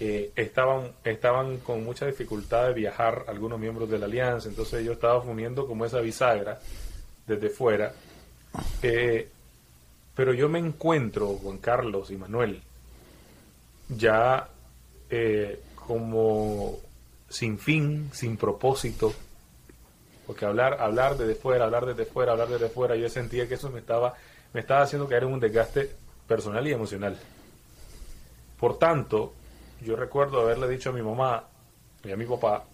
Eh, estaban, estaban con mucha dificultad de viajar algunos miembros de la alianza, entonces yo estaba uniendo como esa bisagra desde fuera. Eh, pero yo me encuentro, Juan Carlos y Manuel, ya eh, como sin fin, sin propósito, porque hablar, hablar desde fuera, hablar desde fuera, hablar desde fuera, yo sentía que eso me estaba, me estaba haciendo caer en un desgaste personal y emocional. Por tanto, yo recuerdo haberle dicho a mi mamá y a mi papá,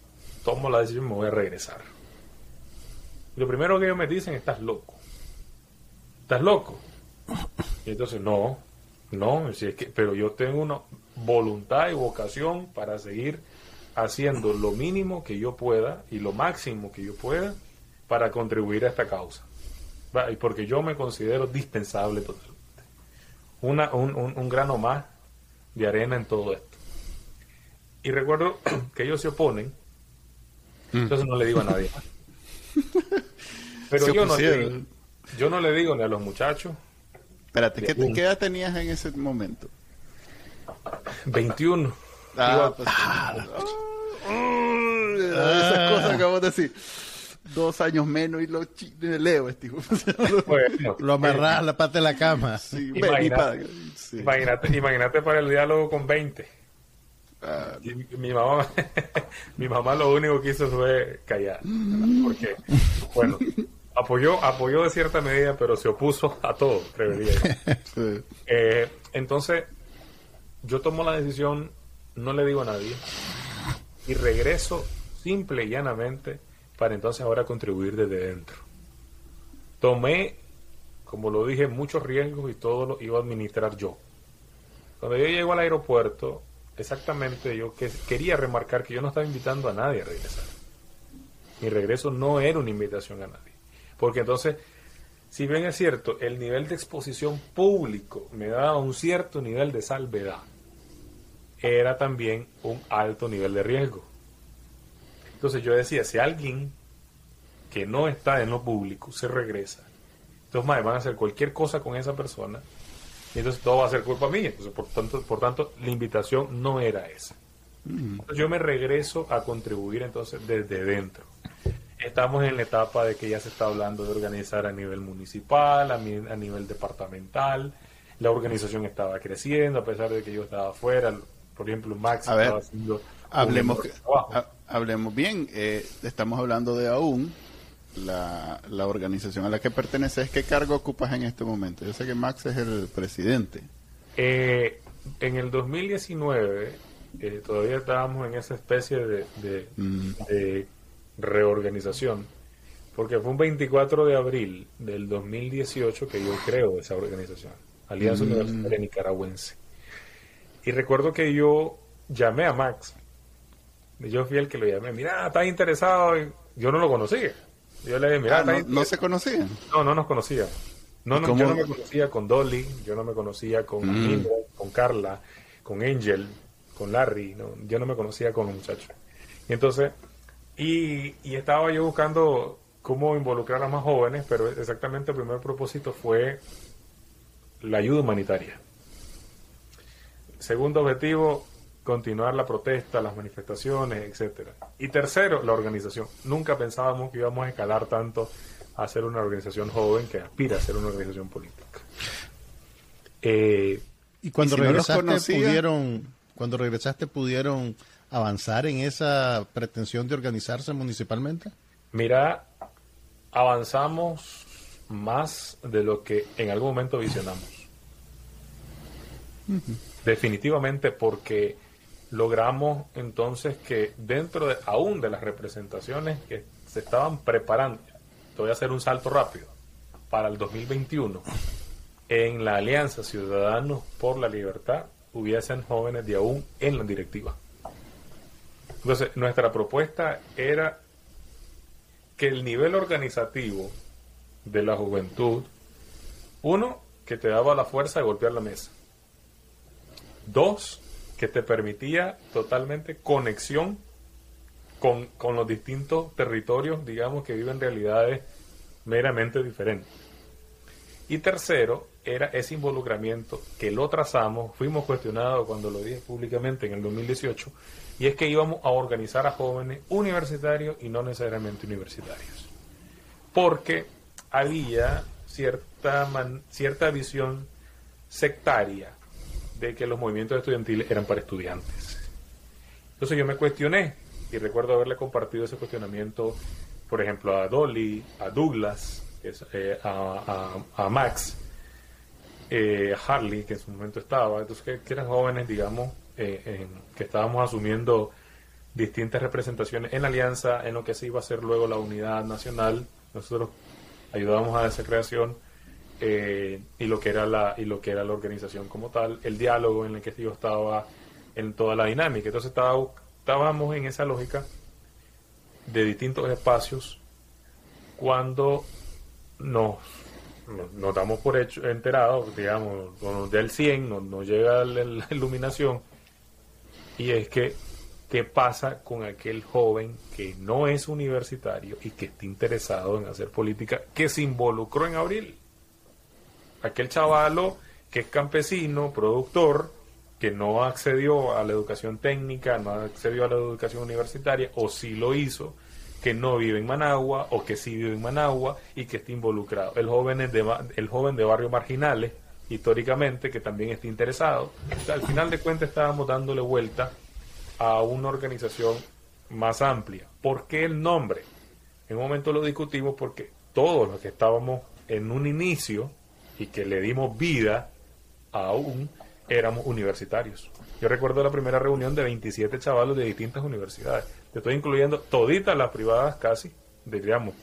tomo la decisión y me voy a regresar. Lo primero que ellos me dicen, estás loco. ¿Estás loco? Y entonces, no, no, si es que, pero yo tengo una voluntad y vocación para seguir haciendo lo mínimo que yo pueda y lo máximo que yo pueda para contribuir a esta causa. Y porque yo me considero dispensable totalmente. Una, un, un, un grano más de arena en todo esto. Y recuerdo que ellos se oponen, mm. entonces no le digo a nadie Pero yo no, le yo no le digo ni a los muchachos. Espérate, ¿qué, edad tenías en ese momento? 21. Ah, pues, ah, esas cosas que vamos a decir. dos años menos y lo leo, este hijo. Bueno, Lo amarras a la pata de la cama. Sí, sí. Imagínate, imagínate para el diálogo con 20. Ah, Y mi mamá, mi mamá lo único que hizo fue callar. Porque, bueno, apoyó, apoyó de cierta medida, pero se opuso a todo, creería yo. sí. Eh, entonces, yo tomo la decisión, no le digo a nadie, y regreso simple y llanamente para entonces ahora contribuir desde dentro. Tomé, como lo dije, muchos riesgos y todo lo iba a administrar yo. Cuando yo llego al aeropuerto, exactamente yo que, quería remarcar que yo no estaba invitando a nadie a regresar. Mi regreso no era una invitación a nadie. Porque entonces, si bien es cierto, el nivel de exposición público me daba un cierto nivel de salvedad, era también un alto nivel de riesgo. Entonces yo decía, si alguien que no está en lo público se regresa, entonces madre, van a hacer cualquier cosa con esa persona y entonces todo va a ser culpa mía. Entonces, por tanto, por tanto, la invitación no era esa. Entonces, yo me regreso a contribuir entonces desde dentro. Estamos en la etapa de que ya se está hablando de organizar a nivel municipal, a, mi- a nivel departamental. La organización estaba creciendo, a pesar de que yo estaba afuera. Por ejemplo, Max A ver, estaba haciendo Hablemos, ha- hablemos bien. eh, estamos hablando de aún la, la organización a la que perteneces. ¿Qué cargo ocupas en este momento? Yo sé que Max es el presidente. Eh, en el 2019 eh, todavía estábamos en esa especie de, de- Mm. de reorganización, porque fue un 24 de abril del 2018 que yo creo esa organización, Alianza Mm. Universitaria Nicaragüense. Y recuerdo que yo llamé a Max, yo fui el que lo llamé, mira, ¿estás interesado? en-?" Yo no lo conocía. Yo le dije, mira, Ah, ¿estás no, interesado?" no se conocían. No, no nos conocía. No, ¿Y no, yo no me conocía con Dolly, yo no me conocía con Mm. Con Carla, con Angel, con Larry, no, yo no me conocía con los muchachos. Y entonces, y, y estaba yo buscando cómo involucrar a más jóvenes, pero exactamente el primer propósito fue la ayuda humanitaria. Segundo objetivo, continuar la protesta, las manifestaciones, etcétera. Y tercero, la organización. Nunca pensábamos que íbamos a escalar tanto a ser una organización joven que aspira a ser una organización política. Eh, Y cuando ¿Y si no los regresaste conocía? pudieron, cuando regresaste pudieron avanzar en esa pretensión de organizarse municipalmente. mira, avanzamos más de lo que en algún momento visionamos. Definitivamente porque logramos entonces que dentro de aún de las representaciones que se estaban preparando, te voy a hacer un salto rápido, para el 2021, en la Alianza Ciudadanos por la Libertad hubiesen jóvenes de aún en la directiva. Entonces, nuestra propuesta era que el nivel organizativo de la juventud, uno, que te daba la fuerza de golpear la mesa. Dos, que te permitía totalmente conexión con, con los distintos territorios, digamos, que viven realidades meramente diferentes. Y tercero, era ese involucramiento que lo trazamos, fuimos cuestionados cuando lo dije públicamente en el 2018, y es que íbamos a organizar a jóvenes universitarios y no necesariamente universitarios. Porque había cierta, cierta visión sectaria de que los movimientos estudiantiles eran para estudiantes. Entonces yo me cuestioné y recuerdo haberle compartido ese cuestionamiento, por ejemplo, a Dolly, a Douglas, eh, a, Max, eh, a Harley, que en su momento estaba, entonces que, eran jóvenes, digamos, eh, que estábamos asumiendo distintas representaciones en la alianza, en lo que se iba a hacer luego la unidad nacional. Nosotros ayudábamos a esa creación eh, y lo que era la y lo que era la organización como tal, el diálogo en el que yo estaba en toda la dinámica. Entonces estábamos en esa lógica de distintos espacios cuando nos, nos, damos por hecho enterados, digamos, cuando nos da el 100, nos, nos llega la iluminación y es que qué pasa con aquel joven que no es universitario y que está interesado en hacer política, que se involucró en abril. Aquel chavalo que es campesino, productor, que no accedió a la educación técnica, no accedió a la educación universitaria, o sí lo hizo, que no vive en Managua o que sí vive en Managua y que esté involucrado. El joven, de, el joven de barrios marginales, históricamente, que también esté interesado. al final de cuentas estábamos dándole vuelta a una organización más amplia. ¿Por qué el nombre? En un momento lo discutimos porque todos los que estábamos en un inicio y que le dimos vida aún éramos universitarios. Yo recuerdo la primera reunión de 27 chavalos de distintas universidades. Te estoy incluyendo toditas las privadas casi, digamos,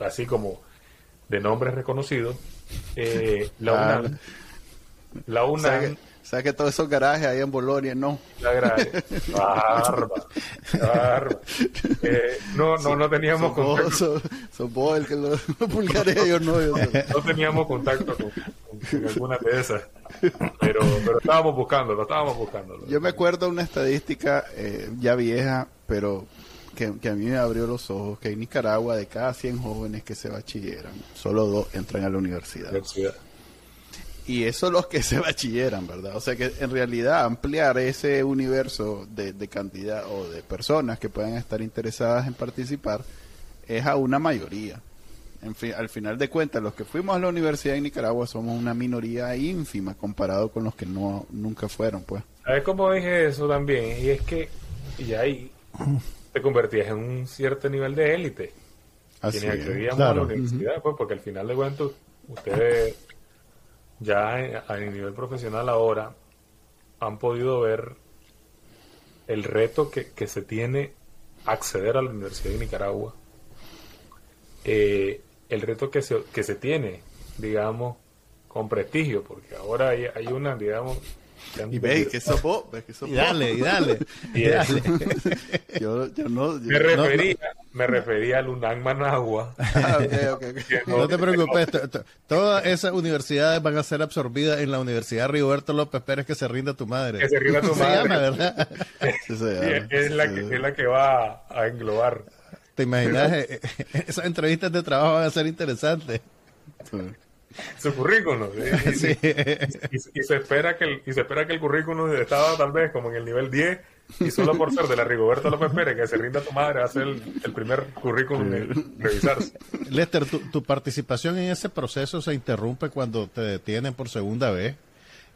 así como de nombres reconocidos. Eh, la UNAM. La UNAM. Sea que todos esos garajes ahí en Bolonia, no. La garaje. Barba. Barba. Eh, no, no, no teníamos contacto. Son vos el que los pulgares ellos no. no teníamos contacto con, alguna de esas. Pero, pero estábamos buscándolo, estábamos buscándolo. Yo me acuerdo una estadística eh, ya vieja, pero que, que, a mí me abrió los ojos, que en Nicaragua de cada 100 jóvenes que se bachilleran, solo dos entran a la universidad. universidad y eso los que se bachilleran, ¿verdad? O sea que en realidad ampliar ese universo de, de cantidad o de personas que puedan estar interesadas en participar es a una mayoría. En fin, al final de cuentas, los que fuimos a la universidad en Nicaragua somos una minoría ínfima comparado con los que no nunca fueron, pues. ¿Sabes cómo dije eso también? Y es que y ahí te convertías en un cierto nivel de élite. Así Quienes accedíamos a la universidad, pues, porque al final de cuentas, ustedes ya a nivel profesional ahora han podido ver el reto que, que se tiene acceder a la Universidad de Nicaragua, eh, el reto que se, que se tiene, digamos, con prestigio, porque ahora hay, hay una, digamos, y ve que sos vos, que y dale, y dale. y dale. yo, yo no, me refería, me refería al UNAM Managua. Ah, no, te preocupes, todas esas universidades van a ser absorbidas en la Universidad Rigoberto López Pérez que se rinda tu madre. Que se rinda tu madre. Se llama, ¿verdad? es, la que, es la que va a englobar. ¿Te imaginas? Eh, esas entrevistas de trabajo van a ser interesantes su currículum. Y, se espera que el, y se espera que el currículum estaba tal vez como en el nivel 10 y solo por ser de la Rigoberto López Pérez que se rinda a tu madre hace el, el primer currículum de revisarse. Lester, tu, participación en ese proceso se interrumpe cuando te detienen por segunda vez.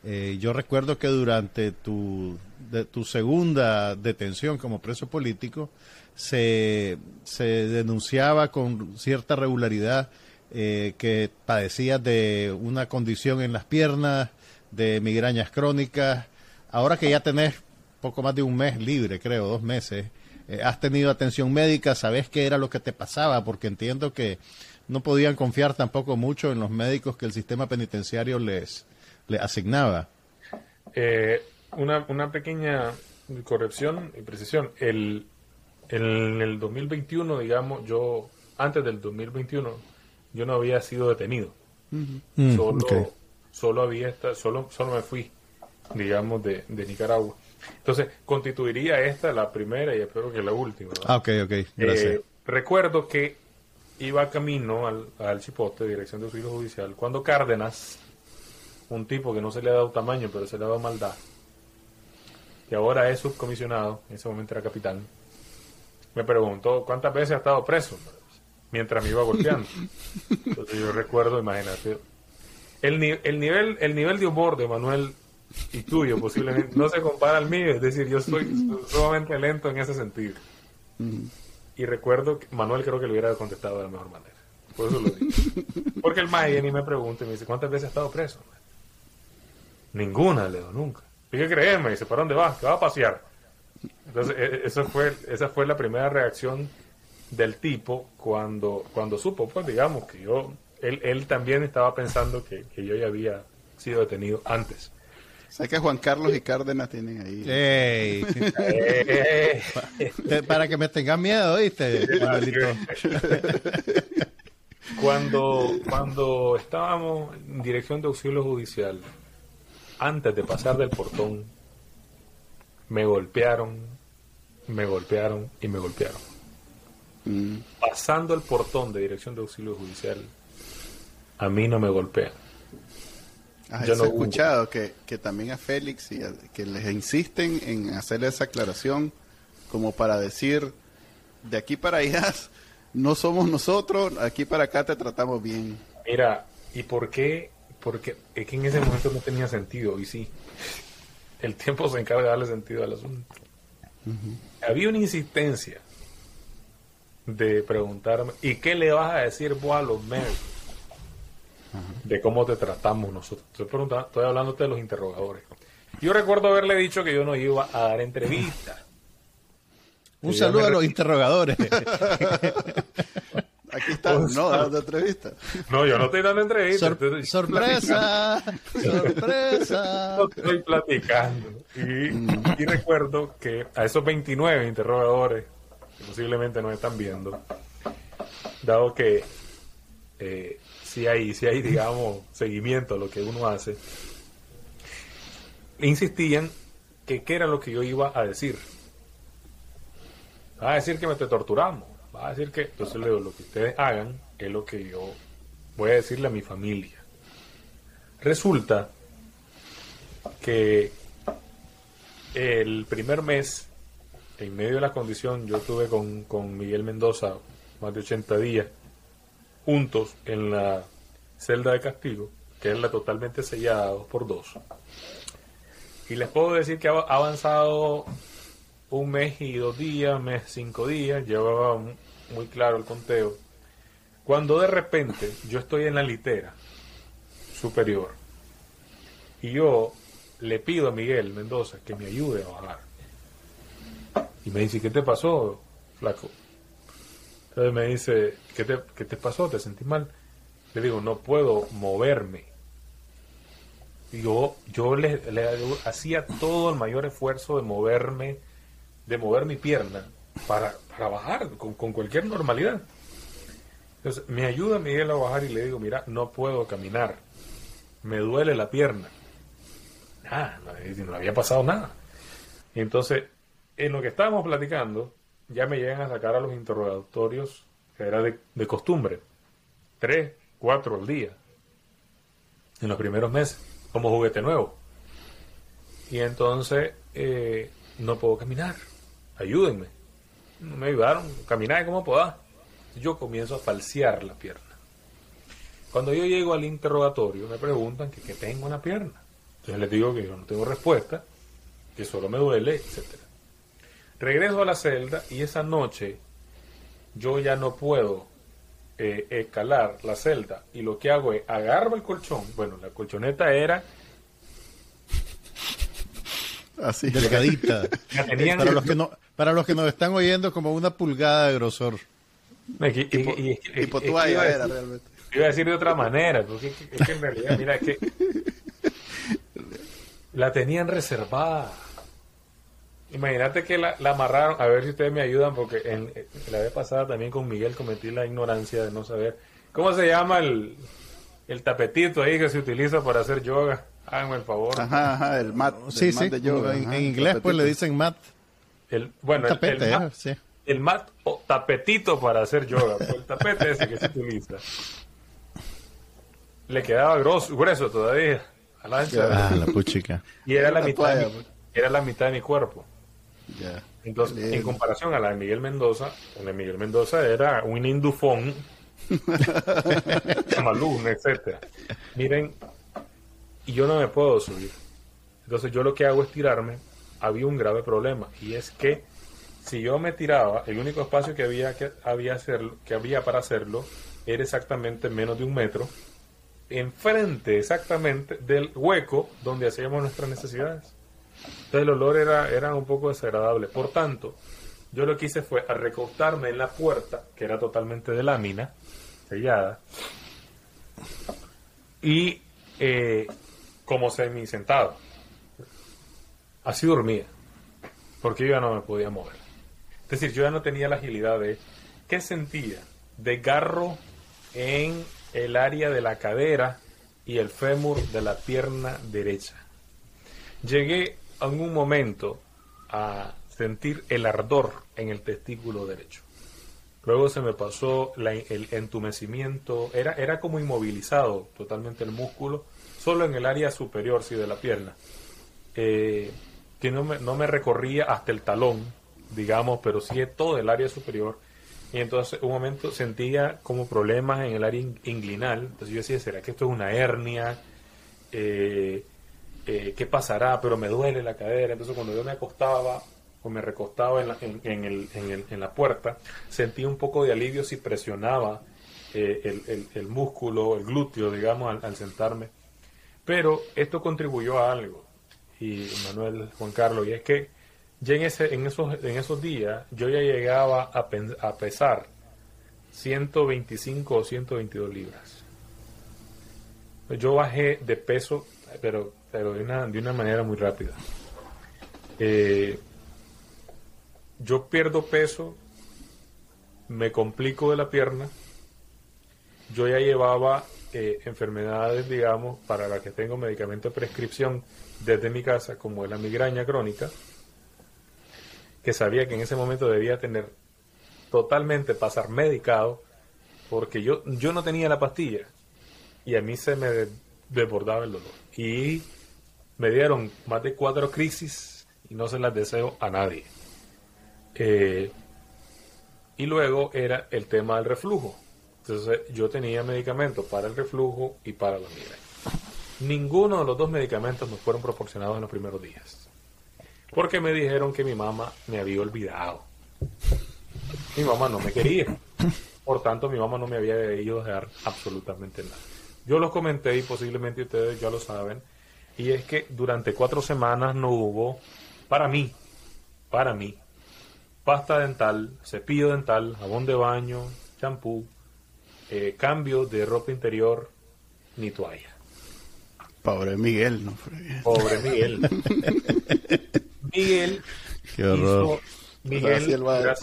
Eh, yo recuerdo que durante tu, de, tu segunda detención como preso político se, se denunciaba con cierta regularidad eh, que padecías de una condición en las piernas, de migrañas crónicas. Ahora que ya tenés poco más de un mes libre, creo, dos meses, eh, has tenido atención médica, sabes qué era lo que te pasaba, porque entiendo que no podían confiar tampoco mucho en los médicos que el sistema penitenciario les, asignaba. Eh, una, una pequeña corrección y precisión. El, en el 2021, digamos, yo, antes del 2021, yo no había sido detenido. Mm, solo, solo había esta, solo, solo me fui, digamos, de, Nicaragua. Entonces, constituiría esta la primera y espero que la última. Ah, ok, ok, gracias. Eh, recuerdo que iba camino al, al Chipote, dirección de auxilio judicial, cuando Cárdenas, un tipo que no se le ha dado tamaño, pero se le ha dado maldad, que ahora es subcomisionado, en ese momento era capitán, me preguntó cuántas veces ha estado preso mientras me iba golpeando. Entonces yo recuerdo, imagínate, el, el, nivel, el nivel de humor de Manuel y tuyo posiblemente no se compara al mío, es decir, yo soy sumamente lento en ese sentido. Y recuerdo que Manuel creo que lo hubiera contestado de la mejor manera. Por eso lo digo. Porque el May ni me pregunta y me dice, ¿cuántas veces has estado preso? Ninguna, Leo, nunca. ¿Y qué crees? Me dice, ¿para dónde vas? ¿Te vas a pasear? Entonces, e, e, eso fue, esa fue la primera reacción del tipo cuando, cuando supo, pues digamos que yo, él, él también estaba pensando que, yo ya había sido detenido antes. Sé que Juan Carlos y Cárdenas tienen ahí. Para que me tengan miedo, ¿viste? cuando, cuando estábamos en dirección de auxilio judicial, antes de pasar del portón, me golpearon, me golpearon y me golpearon. Pasando el portón de dirección de auxilio judicial, a mí no me golpean. Ah, Yo no he escuchado que, también a Félix y que les insisten en hacerle esa aclaración como para decir de aquí para allá no somos nosotros, aquí para acá te tratamos bien. Mira, ¿y por qué? Porque es que en ese momento no tenía sentido, y sí. El tiempo se encarga de darle sentido al asunto. Había una insistencia de preguntarme, ¿y qué le vas a decir vos a los medios? De cómo te tratamos nosotros. Estoy, preguntando, estoy hablándote de los interrogadores. Yo recuerdo haberle dicho que yo no iba a dar entrevistas. Un saludo a los interrogadores. Aquí está, no dando entrevistas. No, yo no estoy dando entrevistas. Sor sorpresa, sorpresa. No estoy platicando. Y, y, recuerdo que a esos 29 interrogadores, que posiblemente nos están viendo, dado que eh, si hay, si hay, digamos, seguimiento a lo que uno hace, insistían que qué era lo que yo iba a decir. Va a decir que me te torturamos. Va a decir que, entonces le digo, lo que ustedes hagan es lo que yo voy a decirle a mi familia. Resulta que el primer mes, en medio de la condición, yo estuve con, con Miguel Mendoza más de 80 días juntos en la celda de castigo, que es la totalmente sellada dos por dos. Y les puedo decir que ha avanzado un mes y dos días, mes cinco días, llevaba muy claro el conteo. Cuando de repente yo estoy en la litera superior y yo le pido a Miguel Mendoza que me ayude a bajar. Y me dice, ¿qué te pasó, flaco? Entonces me dice, ¿qué te, qué te pasó? ¿Te sentí mal? Le digo, no puedo moverme. Y yo, yo le, hacía todo el mayor esfuerzo de moverme, de mover mi pierna para, para bajar con, con, cualquier normalidad. Entonces me ayuda Miguel a bajar y le digo, mira, no puedo caminar, me duele la pierna. Nada, no, no había pasado nada. Entonces, en lo que estábamos platicando, ya me llegan a sacar a los interrogatorios, que era de, costumbre, tres, cuatro al día, en los primeros meses, como juguete nuevo. Y entonces, eh, no puedo caminar, ayúdenme. Me ayudaron, caminar como pueda. Yo comienzo a falsear la pierna. Cuando yo llego al interrogatorio, me preguntan que tengo en la pierna. Entonces les digo que yo no tengo respuesta, que solo me duele, etcétera. Regreso a la celda y esa noche yo ya no puedo eh, escalar la celda y lo que hago es agarro el colchón. Bueno, la colchoneta era así delgadita. para los que no para los que nos están oyendo como una pulgada de grosor. Tipo era realmente. Iba a decir de otra manera, porque es que en realidad, mira, es que la tenían reservada. Imagínate que la, amarraron, a ver si ustedes me ayudan, porque en, la vez pasada también con Miguel cometí la ignorancia de no saber. ¿Cómo se llama el, el tapetito ahí que se utiliza para hacer yoga? Háganme el favor. Ajá, ajá, el mat. Sí, sí. de yoga. En, inglés pues le dicen mat. El, bueno, el, tapete, el, mat, sí. el mat o tapetito para hacer yoga. Pues el tapete ese que se utiliza. Le quedaba grosso, grueso todavía. A la ancha. Ah, la puchica. Y era la, mitad de mi, era la mitad de mi cuerpo. Entonces, en comparación a la de Miguel Mendoza, la de Miguel Mendoza era un indufón, malún, etcétera. Miren, y yo no me puedo subir. Entonces yo lo que hago es tirarme. Había un grave problema y es que si yo me tiraba, el único espacio que había que había hacerlo, que había para hacerlo era exactamente menos de un metro, enfrente exactamente del hueco donde hacíamos nuestras necesidades. Entonces el olor era, era un poco desagradable. Por tanto, yo lo que hice fue a recostarme en la puerta, que era totalmente de lámina, sellada, y eh, como semi sentado. Así dormía, porque yo ya no me podía mover. Es decir, yo ya no tenía la agilidad de... ¿Qué sentía? De garro en el área de la cadera y el fémur de la pierna derecha. Llegué un momento a sentir el ardor en el testículo derecho. Luego se me pasó el entumecimiento, era, era como inmovilizado totalmente el músculo, solo en el área superior, sí, de la pierna, eh, que no me, no me recorría hasta el talón, digamos, pero sí todo el área superior. Y entonces un momento sentía como problemas en el área inguinal. Entonces yo decía, ¿será que esto es una hernia? Eh, eh, ¿Qué pasará? Pero me duele la cadera. Entonces cuando yo me acostaba o me recostaba en la, en, el, en, la puerta, sentí un poco de alivio si presionaba eh, el, músculo, el glúteo, digamos, al, sentarme. Pero esto contribuyó a algo, y Manuel, Juan Carlos, y es que ya en, ese, en, esos, en esos días yo ya llegaba a, a pesar 125 o 122 libras. Yo bajé de peso, pero, pero de, una, de una manera muy rápida. Eh, yo pierdo peso, me complico de la pierna, yo ya llevaba eh, enfermedades, digamos, para las que tengo medicamento de prescripción desde mi casa, como es la migraña crónica, que sabía que en ese momento debía tener totalmente pasar medicado, porque yo, yo no tenía la pastilla y a mí se me desbordaba el dolor. Y me dieron más de cuatro crisis y no se las deseo a nadie. Eh, y luego era el tema del reflujo. Entonces yo tenía medicamentos para el reflujo y para la migraña. Ninguno de los dos medicamentos me fueron proporcionados en los primeros días. Porque me dijeron que mi mamá me había olvidado. Mi mamá no me quería. Por tanto, mi mamá no me había ido a dar absolutamente nada. Yo los comenté y posiblemente ustedes ya lo saben. Y es que durante cuatro semanas no hubo, para mí, para mí, pasta dental, cepillo dental, jabón de baño, champú, eh, cambio de ropa interior ni toalla. Pobre Miguel, no Pobre Miguel. Miguel. Qué horror. Miguel, gracias,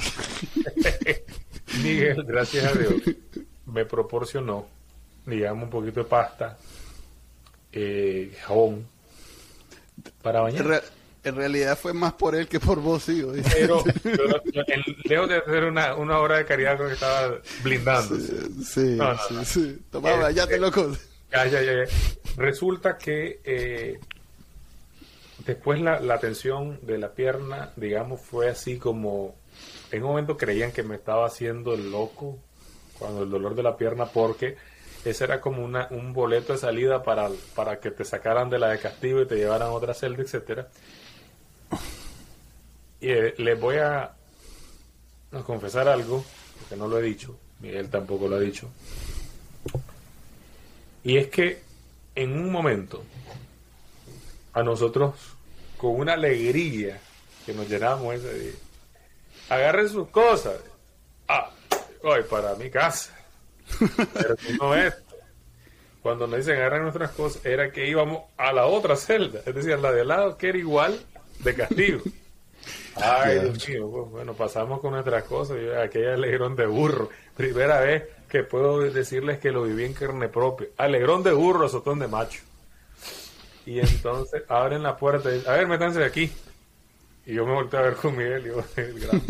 Miguel, gracias a Dios, me proporcionó, digamos, un poquito de pasta, eh, jabón, para bañar en realidad fue más por él que por vos, sí. Pero, lejos de hacer una, una obra de caridad que estaba blindando. Sí, sí, sí, Tomaba, ya te loco. Ya, ya, ya. Resulta que eh, después la, la tensión de la pierna, digamos, fue así como... En un momento creían que me estaba haciendo el loco cuando el dolor de la pierna porque ese era como una, un boleto de salida para, para que te sacaran de la de castigo y te llevaran a otra celda, etcétera. Y eh, les voy a, confesar algo, porque no lo he dicho, Miguel tampoco lo ha dicho. Y es que en un momento, a nosotros, con una alegría que nos llenamos ese día, agarren sus cosas. Ah, voy para mi casa. Pero no esto. Cuando nos dicen agarren nuestras cosas, era que íbamos a la otra celda, es decir, la de al lado, que era igual de castigo. Ay, Dios mío, pues, bueno, pasamos con nuestras cosas, yo, aquella alegrón de burro, primera vez que puedo decirles que lo viví en carne propia, alegrón de burro, azotón de macho. Y entonces abren la puerta y dicen, a ver, métanse de aquí. Y yo me volteé a ver con Miguel y yo, el gran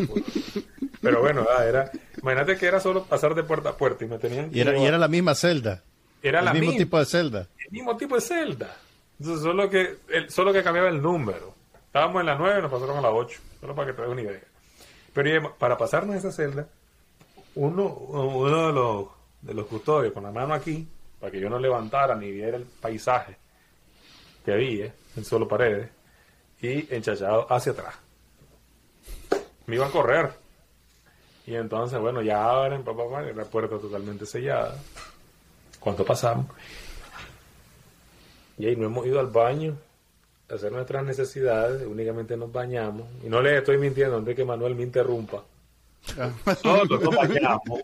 Pero bueno, ah, era, imagínate que era solo pasar de puerta a puerta y me tenían Y era, y era la misma celda. Era el mismo tipo de celda. El mismo tipo de celda. Entonces, solo que, el, solo que cambiaba el número. Estábamos en la 9 y nos pasaron a la 8. Solo para que te des una idea. Pero para pasarnos esa celda, uno, uno de los, de los custodios con la mano aquí, para que yo no levantara ni viera el paisaje que había en solo paredes, y enchachado hacia atrás. Me iba a correr. Y entonces, bueno, ya abren, papá, papá, la puerta totalmente sellada. ¿Cuánto pasamos? Y ahí no hemos ido al baño hacer nuestras necesidades, únicamente nos bañamos. Y no le estoy mintiendo antes que Manuel me interrumpa. Todos nos bañamos.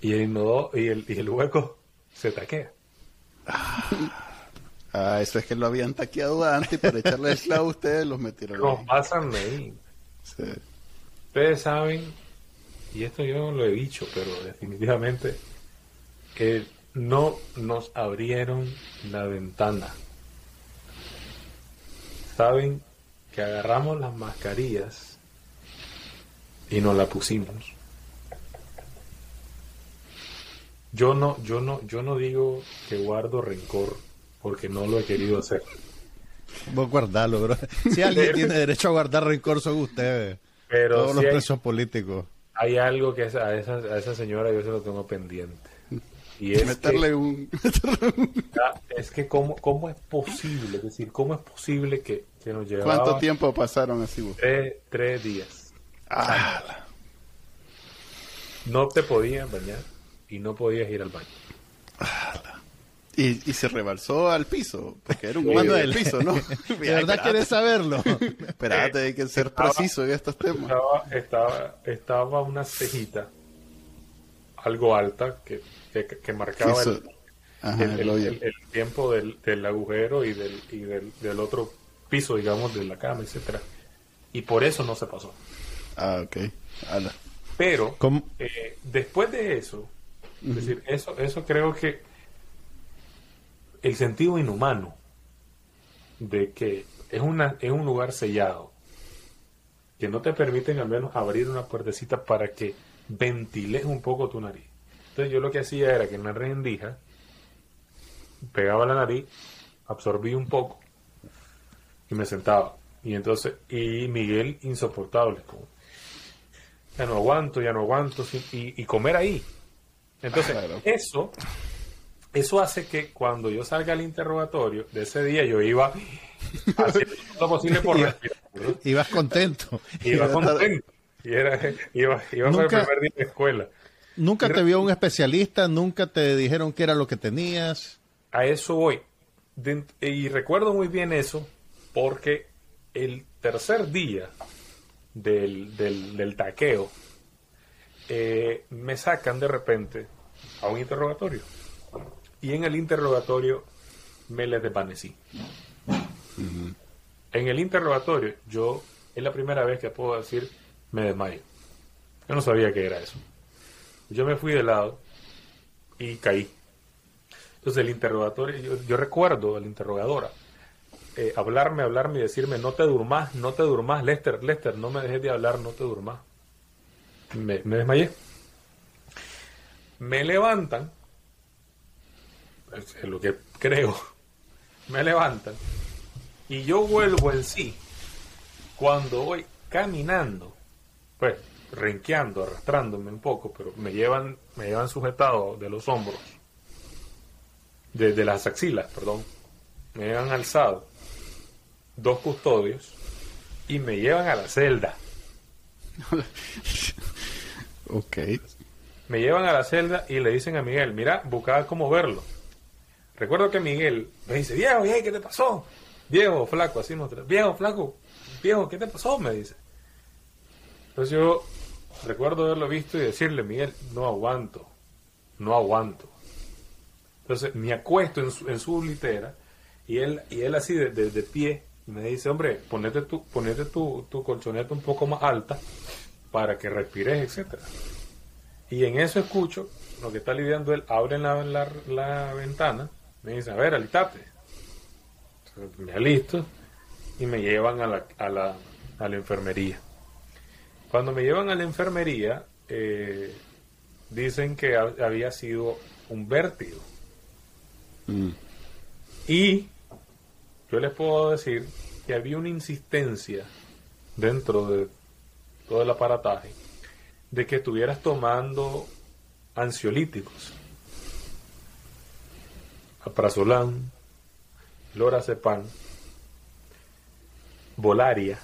Y el, y, el, y el hueco se taquea. Ah, eso es que lo habían taqueado antes y para echarle el clavo ustedes los metieron. Nos pasan ahí. Ustedes saben, y esto yo no lo he dicho, pero definitivamente que no nos abrieron la ventana. Saben que agarramos las mascarillas y nos la pusimos. Yo no, yo no, yo no digo que guardo rencor porque no lo he querido hacer. Vos guardalo, bro. Si alguien tiene derecho a guardar rencor son ustedes. Pero Todos los hay- presos políticos. Hay algo que a esa, a esa, señora yo se lo tengo pendiente. Y es meterle que, un... ah, es que cómo, cómo es posible, es decir, cómo es posible que, que nos llevaba ¿Cuánto tiempo pasaron así vos? Tres, tres días. Ah, No te podías bañar y no podías ir al baño. Y, y se rebalsó al piso, porque era un Manuel, del piso, ¿no? ¿De verdad quieres saberlo? Espérate, hay que ser Estaba- preciso en estos temas. Estaba, estaba, estaba una cejita algo alta que, que, que marcaba el, Ajá, el, el el- hoyo. el- el tiempo del, del agujero y del, y del, del otro piso, digamos, de la cama, etcétera. Y por eso no se pasó. Ah, ok. Ala. Pero ¿Cómo? eh, después de eso, es decir, eso, eso creo que el sentido inhumano de que es una es un lugar sellado que no te permiten al menos abrir una puertecita para que ventiles un poco tu nariz. Entonces yo lo que hacía era que en la rendija pegaba la nariz, absorbí un poco y me sentaba. Y entonces, y Miguel insoportable, como, ya no aguanto, ya no aguanto, y, y comer ahí. Entonces, Claro. eso, eso hace que cuando yo salga al interrogatorio de ese día, yo iba haciendo todo lo posible por Iba- respirar. ¿no? Ibas contento. Iba contento. Y era, iba, iba Nunca- el primer día de escuela. ¿Nunca te vio un especialista? ¿Nunca te dijeron qué era lo que tenías? A eso voy. De- y recuerdo muy bien eso porque el tercer día del, del, del taqueo eh, me sacan de repente a un interrogatorio. Y en el interrogatorio me les desvanecí. En el interrogatorio yo es la primera vez que puedo decir me desmayo. Yo no sabía qué era eso. Yo me fui de lado y caí. Entonces el interrogatorio, yo, yo recuerdo a la interrogadora eh, hablarme, hablarme y decirme, no te durmas, no te durmas, Lester, Lester, no me dejes de hablar, no te durmas. Me, me desmayé. Me levantan, lo que creo, me levantan y yo vuelvo en sí cuando voy caminando, pues renqueando, arrastrándome un poco, pero me llevan, me llevan sujetado de los hombros de, de las axilas, perdón, me llevan alzado dos custodios y me llevan a la celda. Ok. Me llevan a la celda y le dicen a Miguel, mira, buscaba cómo verlo. Recuerdo que Miguel me dice, Diego, hey, ¿qué te pasó? Viejo, flaco, así nos tra- Viejo, flaco, viejo, ¿qué te pasó? Me dice. Entonces yo recuerdo haberlo visto y decirle, Miguel, no aguanto, no aguanto. Entonces me acuesto en su, en su litera y él, y él así de, de- pie me dice, hombre, ponete tu, ponete tu, tu colchoneta un poco más alta para que respires, etcétera. Y en eso escucho lo que está lidiando él, abre la, la, la ventana, me dice, a ver, alistate. Entonces, me alisto y me llevan a la, a la, a la enfermería. Cuando me llevan a la enfermería, eh, dicen que ha- había sido un vértigo. Mm. Y yo les puedo decir que había una insistencia dentro de todo el aparataje de que estuvieras tomando ansiolíticos. Aprazolam, lorazepam, volaria,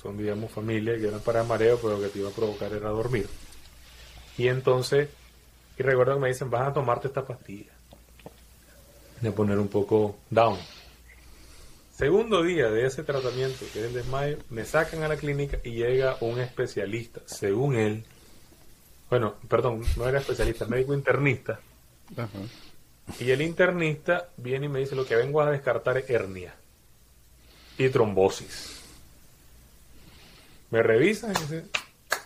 son digamos familia que eran para mareo, pero lo que te iba a provocar era dormir. Y entonces, y recuerdo que me dicen, vas a tomarte esta pastilla de poner un poco down. Segundo día de ese tratamiento, que es el desmayo, me sacan a la clínica y llega un especialista, según él, bueno, perdón, no era especialista, médico internista, Ajá. Y el internista viene y me dice, lo que vengo a descartar es hernia y trombosis. Me revisan y dice,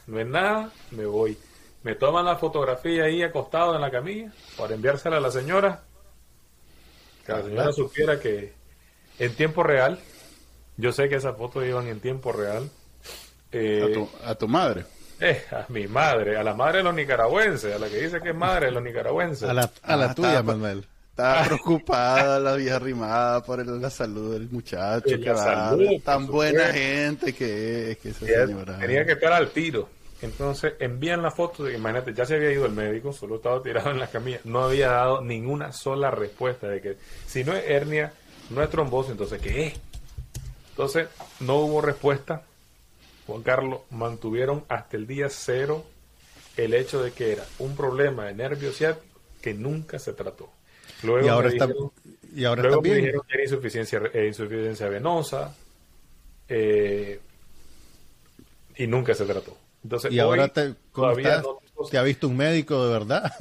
no es nada, me voy. Me toman la fotografía ahí acostado en la camilla para enviársela a la señora. Que la señora supiera que en tiempo real, yo sé que esas fotos iban en tiempo real. eh, A, tu, a tu madre. Eh, a mi madre, a la madre de los nicaragüenses, a la que dice que es madre de los nicaragüenses. A la, a la Ah, tuya, estaba- Manuel. Estaba preocupada la vieja rimada por el- la salud del muchacho. Que va, salud, tan buena gente que es, que esa Tenía- señora. Tenía que estar al tiro. Entonces envían la foto, de- imagínate, ya se había ido el médico, solo estaba tirado en la camilla, no había dado ninguna sola respuesta de que si no es hernia, no es trombosis, entonces ¿qué es? Entonces no hubo respuesta. Juan Carlos mantuvieron hasta el día cero el hecho de que era un problema de nervio ciático que nunca se trató. Luego Y ahora me está, dijeron- y ahora Luego está me dijeron que era insuficiencia, eh, insuficiencia venosa eh, y nunca se trató. Entonces, Y ahora te, ¿cómo todavía estás? no, ¿Te ha visto un médico de verdad?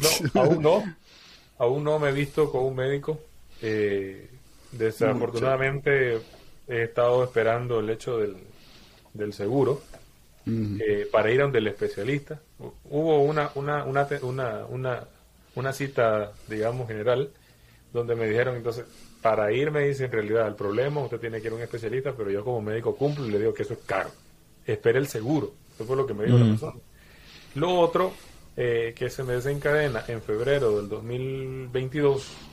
no, aún no, aún no me he visto con un médico. Eh, desafortunadamente he estado esperando el hecho del, del seguro eh, para ir a donde el especialista. Hu- Hubo una, una, una, una, una, una cita, digamos, general, donde me dijeron, entonces, para ir, me dice, en realidad, el problema, usted tiene que ir a un especialista, pero yo como médico cumplo y le digo que eso es caro. Espere el seguro. Eso fue lo que me dijo la persona. Lo otro, eh, que se me desencadena en febrero del 2022,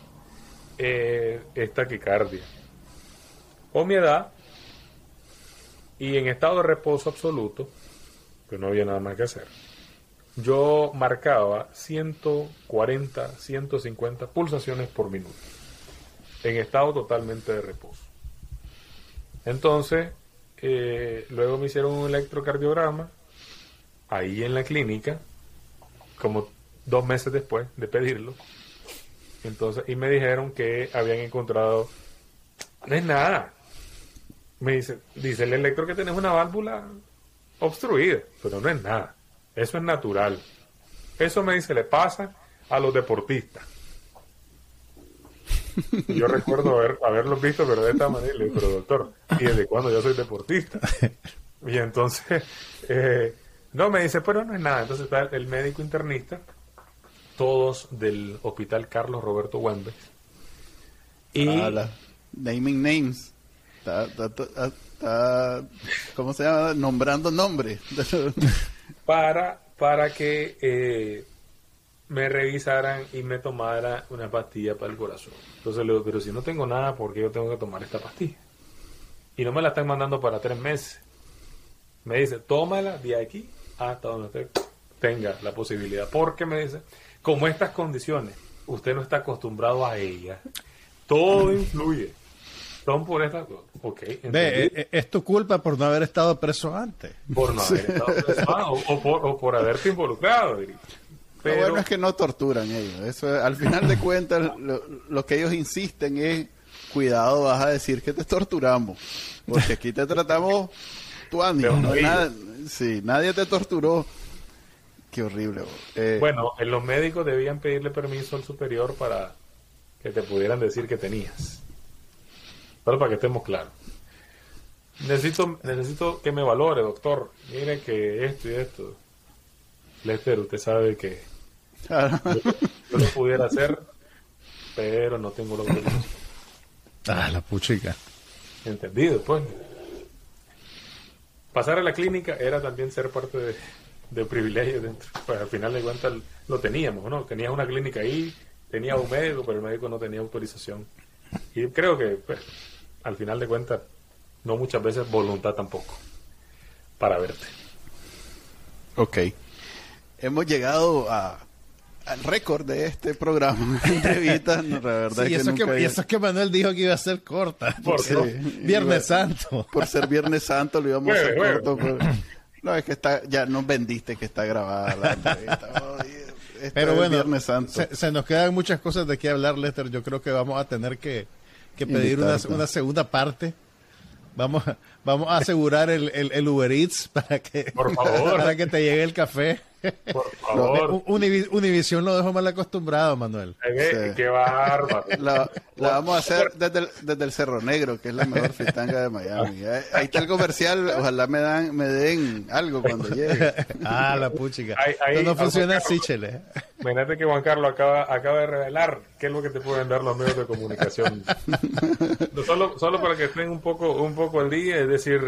eh, es taquicardia. O mi edad, y en estado de reposo absoluto, que no había nada más que hacer, yo marcaba 140, 150 pulsaciones por minuto, en estado totalmente de reposo. Entonces, eh, luego me hicieron un electrocardiograma, ahí en la clínica, como dos meses después de pedirlo. Entonces, y me dijeron que habían encontrado, no es nada, me dice, dice el electro que tenés una válvula obstruida, pero no es nada. Eso es natural. Eso me dice, le pasa a los deportistas. Yo recuerdo haber, haberlos visto, pero de esta manera, le digo, pero doctor, ¿y desde cuándo yo soy deportista? Y entonces, eh, no, me dice, pero no es nada. Entonces está el médico internista, todos del hospital Carlos Roberto Wembes. Y. Naming names. Está, está- está- ¿cómo se llama? Nombrando nombres. para, para que eh, me revisaran y me tomara una pastilla para el corazón. Entonces le digo, pero si no tengo nada, ¿por qué yo tengo que tomar esta pastilla? Y no me la están mandando para tres meses. Me dice, tómala de aquí hasta donde usted tenga la posibilidad. Porque me dice, como estas condiciones, usted no está acostumbrado a ellas, todo influye. Son por estas cosas. Ok, Ve, eh, eh, es tu culpa por no haber estado preso antes. por no haber estado presionado, o, por, o por haberte involucrado. Lo Pero bueno es que no torturan ellos. Eso es- al final de cuentas, lo, lo que ellos insisten es, cuidado, vas a decir que te torturamos. Porque aquí te tratamos tu ánimo. ¿no? Nada- sí, nadie te torturó. Qué horrible. Eh, bueno, en los médicos debían pedirle permiso al superior para que te pudieran decir que tenías. Pero para que estemos claros. Necesito, necesito que me valore, doctor. Mire que esto y esto. Lester, usted sabe que claro. yo lo pudiera hacer, pero no tengo la autorización. Ah, la puchica. Entendido, pues. Pasar a la clínica era también ser parte de, de privilegio dentro. Pues al final de cuentas lo teníamos, ¿no? Tenías una clínica ahí, tenías un médico, pero el médico no tenía autorización. Y creo que, pues, al final de cuentas, no muchas veces voluntad tampoco para verte. Ok. Hemos llegado a, al récord de este programa de entrevistas. No, la verdad Sí, y es que eso, nunca que, eso que Manuel dijo que iba a ser corta. ¿Por qué? Viernes Santo. por ser Viernes Santo lo íbamos a hacer corto. pero- No, es que está, ya nos vendiste que está grabada la entrevista. Pero es bueno, Viernes Santo. se, se nos quedan muchas cosas de qué hablar, Lester. Yo creo que vamos a tener que, que pedir una, una segunda parte. Vamos, a- vamos a asegurar el, el, el Uber Eats para que, Por favor. para que te llegue el café. Por favor. Univi- Univision lo dejó mal acostumbrado, Manuel. Sí. ¡Qué bárbaro! La, la vamos a hacer desde el, desde el Cerro Negro, que es la mejor fritanga de Miami. Ahí, ahí está el comercial. Ojalá me dan me den algo cuando llegue. Ah, la puchica. Ahí- ahí- Esto no funciona así, chele. Imagínate que Juan Carlos acaba, acaba de revelar qué es lo que te pueden dar los medios de comunicación. No, solo, solo para que estén un poco, un poco al día, es decir,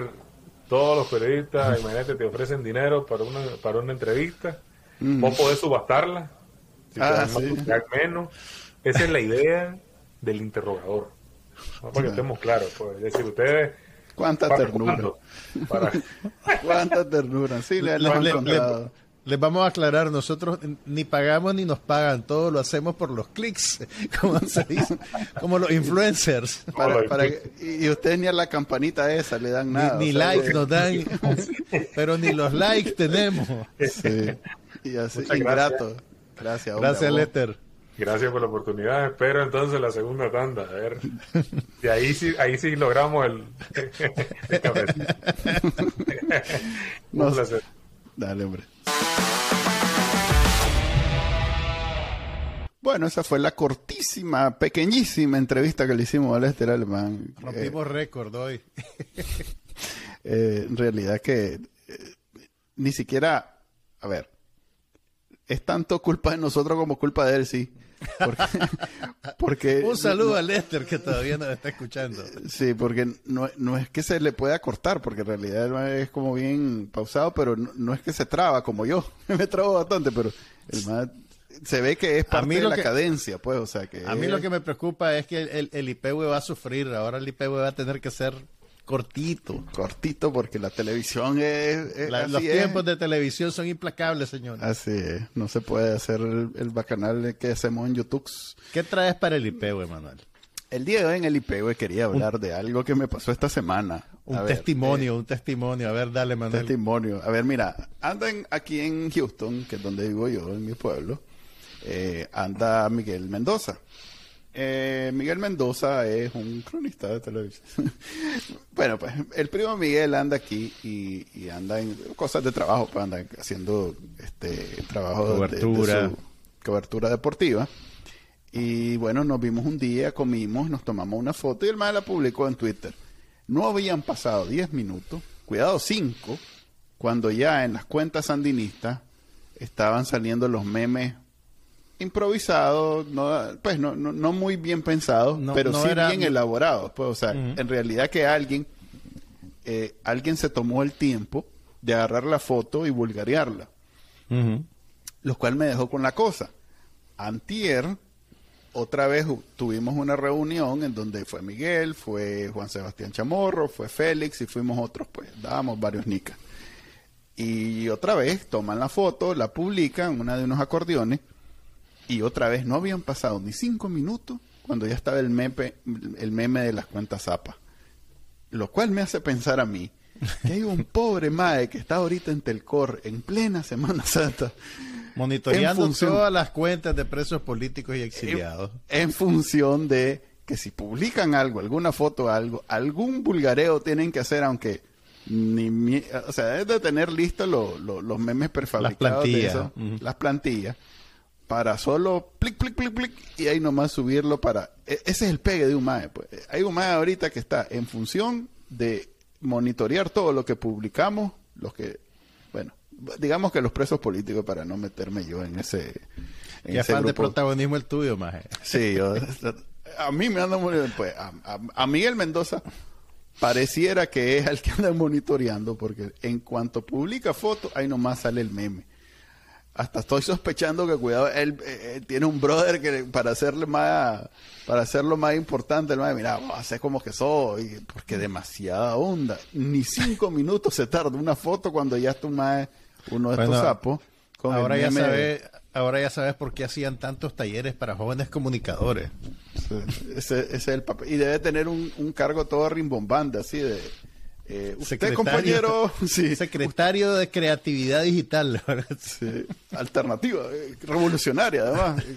todos los periodistas, imagínate, te ofrecen dinero para una, para una entrevista, vos podés subastarla, si Ah, te más, sí. menos, Esa es la idea del interrogador. Para que estemos claros, pues. Es decir, ustedes Cuánta ternura. para- Cuánta ternura. Sí, le, le Le- les vamos a aclarar, nosotros ni pagamos ni nos pagan, todo lo hacemos por los clics, como se dice, como los influencers. Para- que- y y ustedes ni a la campanita esa le dan Ni, nada. ni sea, likes que- nos dan, pero ni los likes tenemos. Sí. Y así, Muchas ingrato. Gracias. Gracias, vos. Lester. Gracias por la oportunidad. Espero entonces la segunda tanda. A ver. Y ahí sí, ahí sí logramos el, el Un placer. Dale, hombre. Bueno, esa fue la cortísima, pequeñísima entrevista que le hicimos a Lester Alemán. Eh, Rompimos récord hoy. eh, en realidad que eh, ni siquiera, a ver, es tanto culpa de nosotros como culpa de él, sí. Porque, porque Un saludo a Lester que todavía nos está escuchando. Sí, porque no, no es que se le pueda cortar, porque en realidad es como bien pausado, pero no, no es que se traba como yo. Me trabo bastante, pero el mae se ve que es parte mí de la que- cadencia, pues, o sea que... A mí lo que me preocupa es que el, el, el IPV va a sufrir. Ahora el IPV va a tener que ser cortito. Cortito, porque la televisión es... es- La- así los es. tiempos de televisión son implacables, señor. Así es, no se puede hacer el, el bacanal que hacemos en YouTube. ¿Qué traes para el IPV, Manuel? El día de hoy en el IPV quería hablar de algo que me pasó esta semana. Un A ver, testimonio, un testimonio. A ver, dale, eh, Manuel. testimonio. A ver, mira, andan aquí en Houston, que es donde vivo yo, en mi pueblo, eh, anda Miguel Mendoza. Eh, Miguel Mendoza es un cronista de televisión. bueno, pues el primo Miguel anda aquí y, y anda en cosas de trabajo, pues anda haciendo este trabajo de- de- Cobertura. de su cobertura deportiva. Y bueno, nos vimos un día, comimos, nos tomamos una foto y el mal la publicó en Twitter. No habían pasado 10 minutos, cuidado 5, cuando ya en las cuentas sandinistas estaban saliendo los memes improvisados, no, pues no, no, no muy bien pensados, No- pero sí era- bien elaborados. Pues, o sea, en realidad que alguien, eh, alguien se tomó el tiempo de agarrar la foto y vulgarearla lo cual me dejó con la cosa. Antier, otra vez tuvimos una reunión en donde fue Miguel, fue Juan Sebastián Chamorro, fue Félix y fuimos otros, pues dábamos varios nicas. Y otra vez toman la foto, la publican, una de unos acordeones, y otra vez no habían pasado ni cinco minutos cuando ya estaba el meme, el meme de las cuentas zapas. Lo cual me hace pensar a mí que hay un pobre mae que está ahorita en Telcor en plena Semana Santa Monitoreando En función- todas las cuentas de presos políticos y exiliados. en función de que si publican algo, alguna foto, algo, algún vulgareo tienen que hacer, aunque ni o sea, es de tener listos lo- lo- los memes prefabricados de plantillas, eso, ujú. las plantillas, para solo plic, plic, plic, plic, y ahí nomás subirlo para... e- Ese es el pegue de un mae, pues. Hay un mae ahorita que está en función de monitorear todo lo que publicamos, los que, bueno, digamos que los presos políticos, para no meterme yo en ese... En Y ese afán de protagonismo el tuyo, maje. Sí, yo, a mí me anda muy pues a, a- a Miguel Mendoza pareciera que es el que anda monitoreando porque en cuanto publica fotos ahí nomás sale el meme. Hasta estoy sospechando que cuidado él, eh, él tiene un brother que para hacerle más para hacerlo más importante, el mae, mira, hacer como que soy, porque demasiada onda. Ni cinco minutos se tarda una foto cuando ya un mae, uno de estos sapos. con Ahora ya, sabes, ahora ya sabes por qué hacían tantos talleres para jóvenes comunicadores. Sí, ese, ese es el papel. Y debe tener un, un cargo todo rimbombante, así de... eh, usted, Secretario- compañero, sí, Secretario de Creatividad Digital. sí, alternativa, eh, revolucionaria además.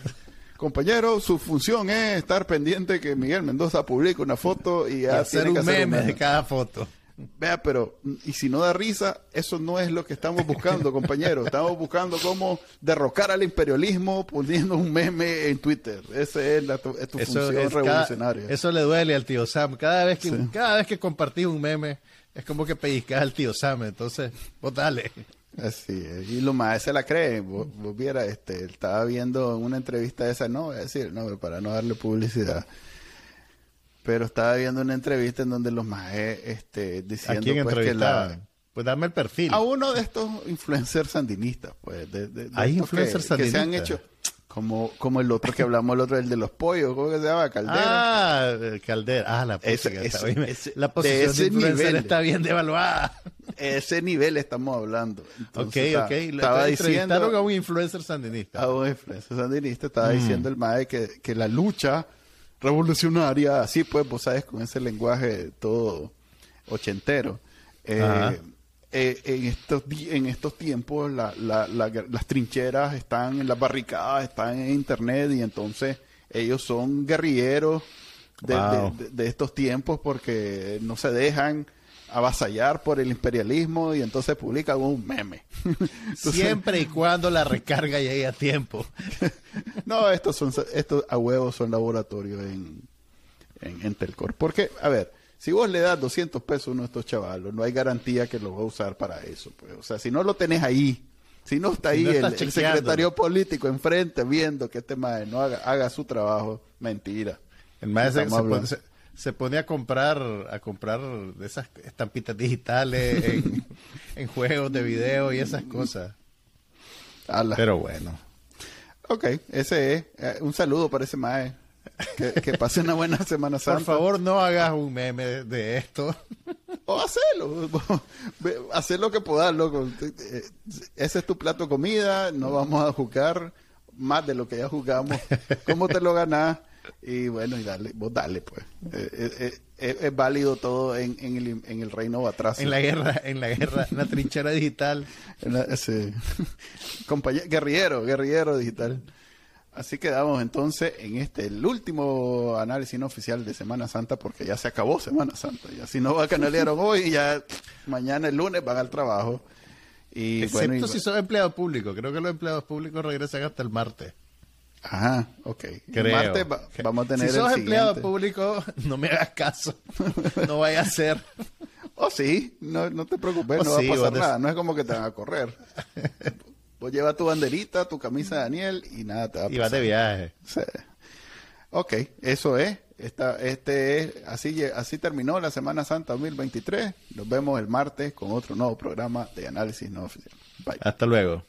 Compañero, su función es estar pendiente que Miguel Mendoza publique una foto y, hacer que un hacer meme de cada foto. Vea, pero, y si no da risa, eso no es lo que estamos buscando, compañero. Estamos buscando cómo derrocar al imperialismo poniendo un meme en Twitter. Esa es, la, tu, es tu Eso, función es cada- revolucionaria. eso le duele al tío Sam. Cada vez que, Sí. cada vez que compartís un meme, es como que pellizcas al tío Sam. Entonces, vos dale. Así es. Y lo más se la cree. Vos, vos viera, este, estaba viendo en una entrevista esa, no voy a decir el nombre para no darle publicidad. Pero estaba viendo una entrevista en donde los más este, ¿A diciendo quién pues, que la? Pues dame el perfil. a uno de estos influencers sandinistas, pues, de, de- de ¿Hay influencers que, que se han sandinistas? hecho, Como, como el otro que hablamos, el otro, el de los pollos, ¿cómo que se llama? Caldera. Ah, Caldera. Ah, la está ese- bien. ese- La posición de, ese nivel. está bien devaluada. Ese nivel estamos hablando. ok, Entonces, ok. Le Estaba diciendo a un influencer sandinista. a un influencer sandinista, estaba Mm. diciendo el MAE que, que la lucha revolucionaria, así pues, vos sabes, con ese lenguaje todo ochentero, eh. Eh, en, estos, di- en estos tiempos la- la- la- las trincheras están en las barricadas, están en internet y entonces ellos son guerrilleros de, Wow. de- de- de estos tiempos porque no se dejan avasallar por el imperialismo y entonces publican un meme. Entonces, Siempre y cuando la recarga llegue a tiempo. no, estos son estos a huevos son laboratorios en, en, en Telcor. Porque, a ver, si vos le das 200 pesos a uno de estos chavalos, no hay garantía que lo va a usar para eso. Pues. O sea, si no lo tenés ahí, si no está Si ahí no el, secretario político enfrente viendo que este madre no haga, haga su trabajo, mentira. El maestro se, se se- pone a comprar a comprar de esas estampitas digitales en, en juegos de video y esas cosas. Ala. Pero bueno. Ok, ese es. Eh, un saludo para ese mae. Que, que pase una buena Semana Santa. Por favor, no hagas un meme de, esto. O hacelo. Haz lo que puedas, loco. Ese es tu plato de comida. No vamos a jugar más de lo que ya jugamos. ¿Cómo te lo ganás? Y bueno, y dale, vos dale, pues. Eh, eh, eh, es, es válido todo en, en, el, en el reino atrás. En la guerra, en la guerra, en la trinchera digital. En la- compañe- guerrillero, guerrillero digital. Así quedamos entonces en este, el último análisis no oficial de Semana Santa, porque ya se acabó Semana Santa. Y así no va canalearon hoy, ya mañana el lunes van al trabajo. Y Excepto bueno, y- si sos empleado público. Creo que los empleados públicos regresan hasta el martes. Ajá, ok. El Creo. martes va- vamos a tener si sos el empleado siguiente. público, no me hagas caso. No vaya a ser. Oh, sí, no, no te preocupes, Oh, no sí, va a pasar nada, no es como que te van a correr. Vos llevas tu banderita, tu camisa de Daniel y nada te va a Y vas pasar. de viaje. Sí. Ok, eso es. Esta, este es así, así terminó la Semana Santa 2023. Nos vemos el martes con otro nuevo programa de análisis no oficial. Bye. Hasta luego.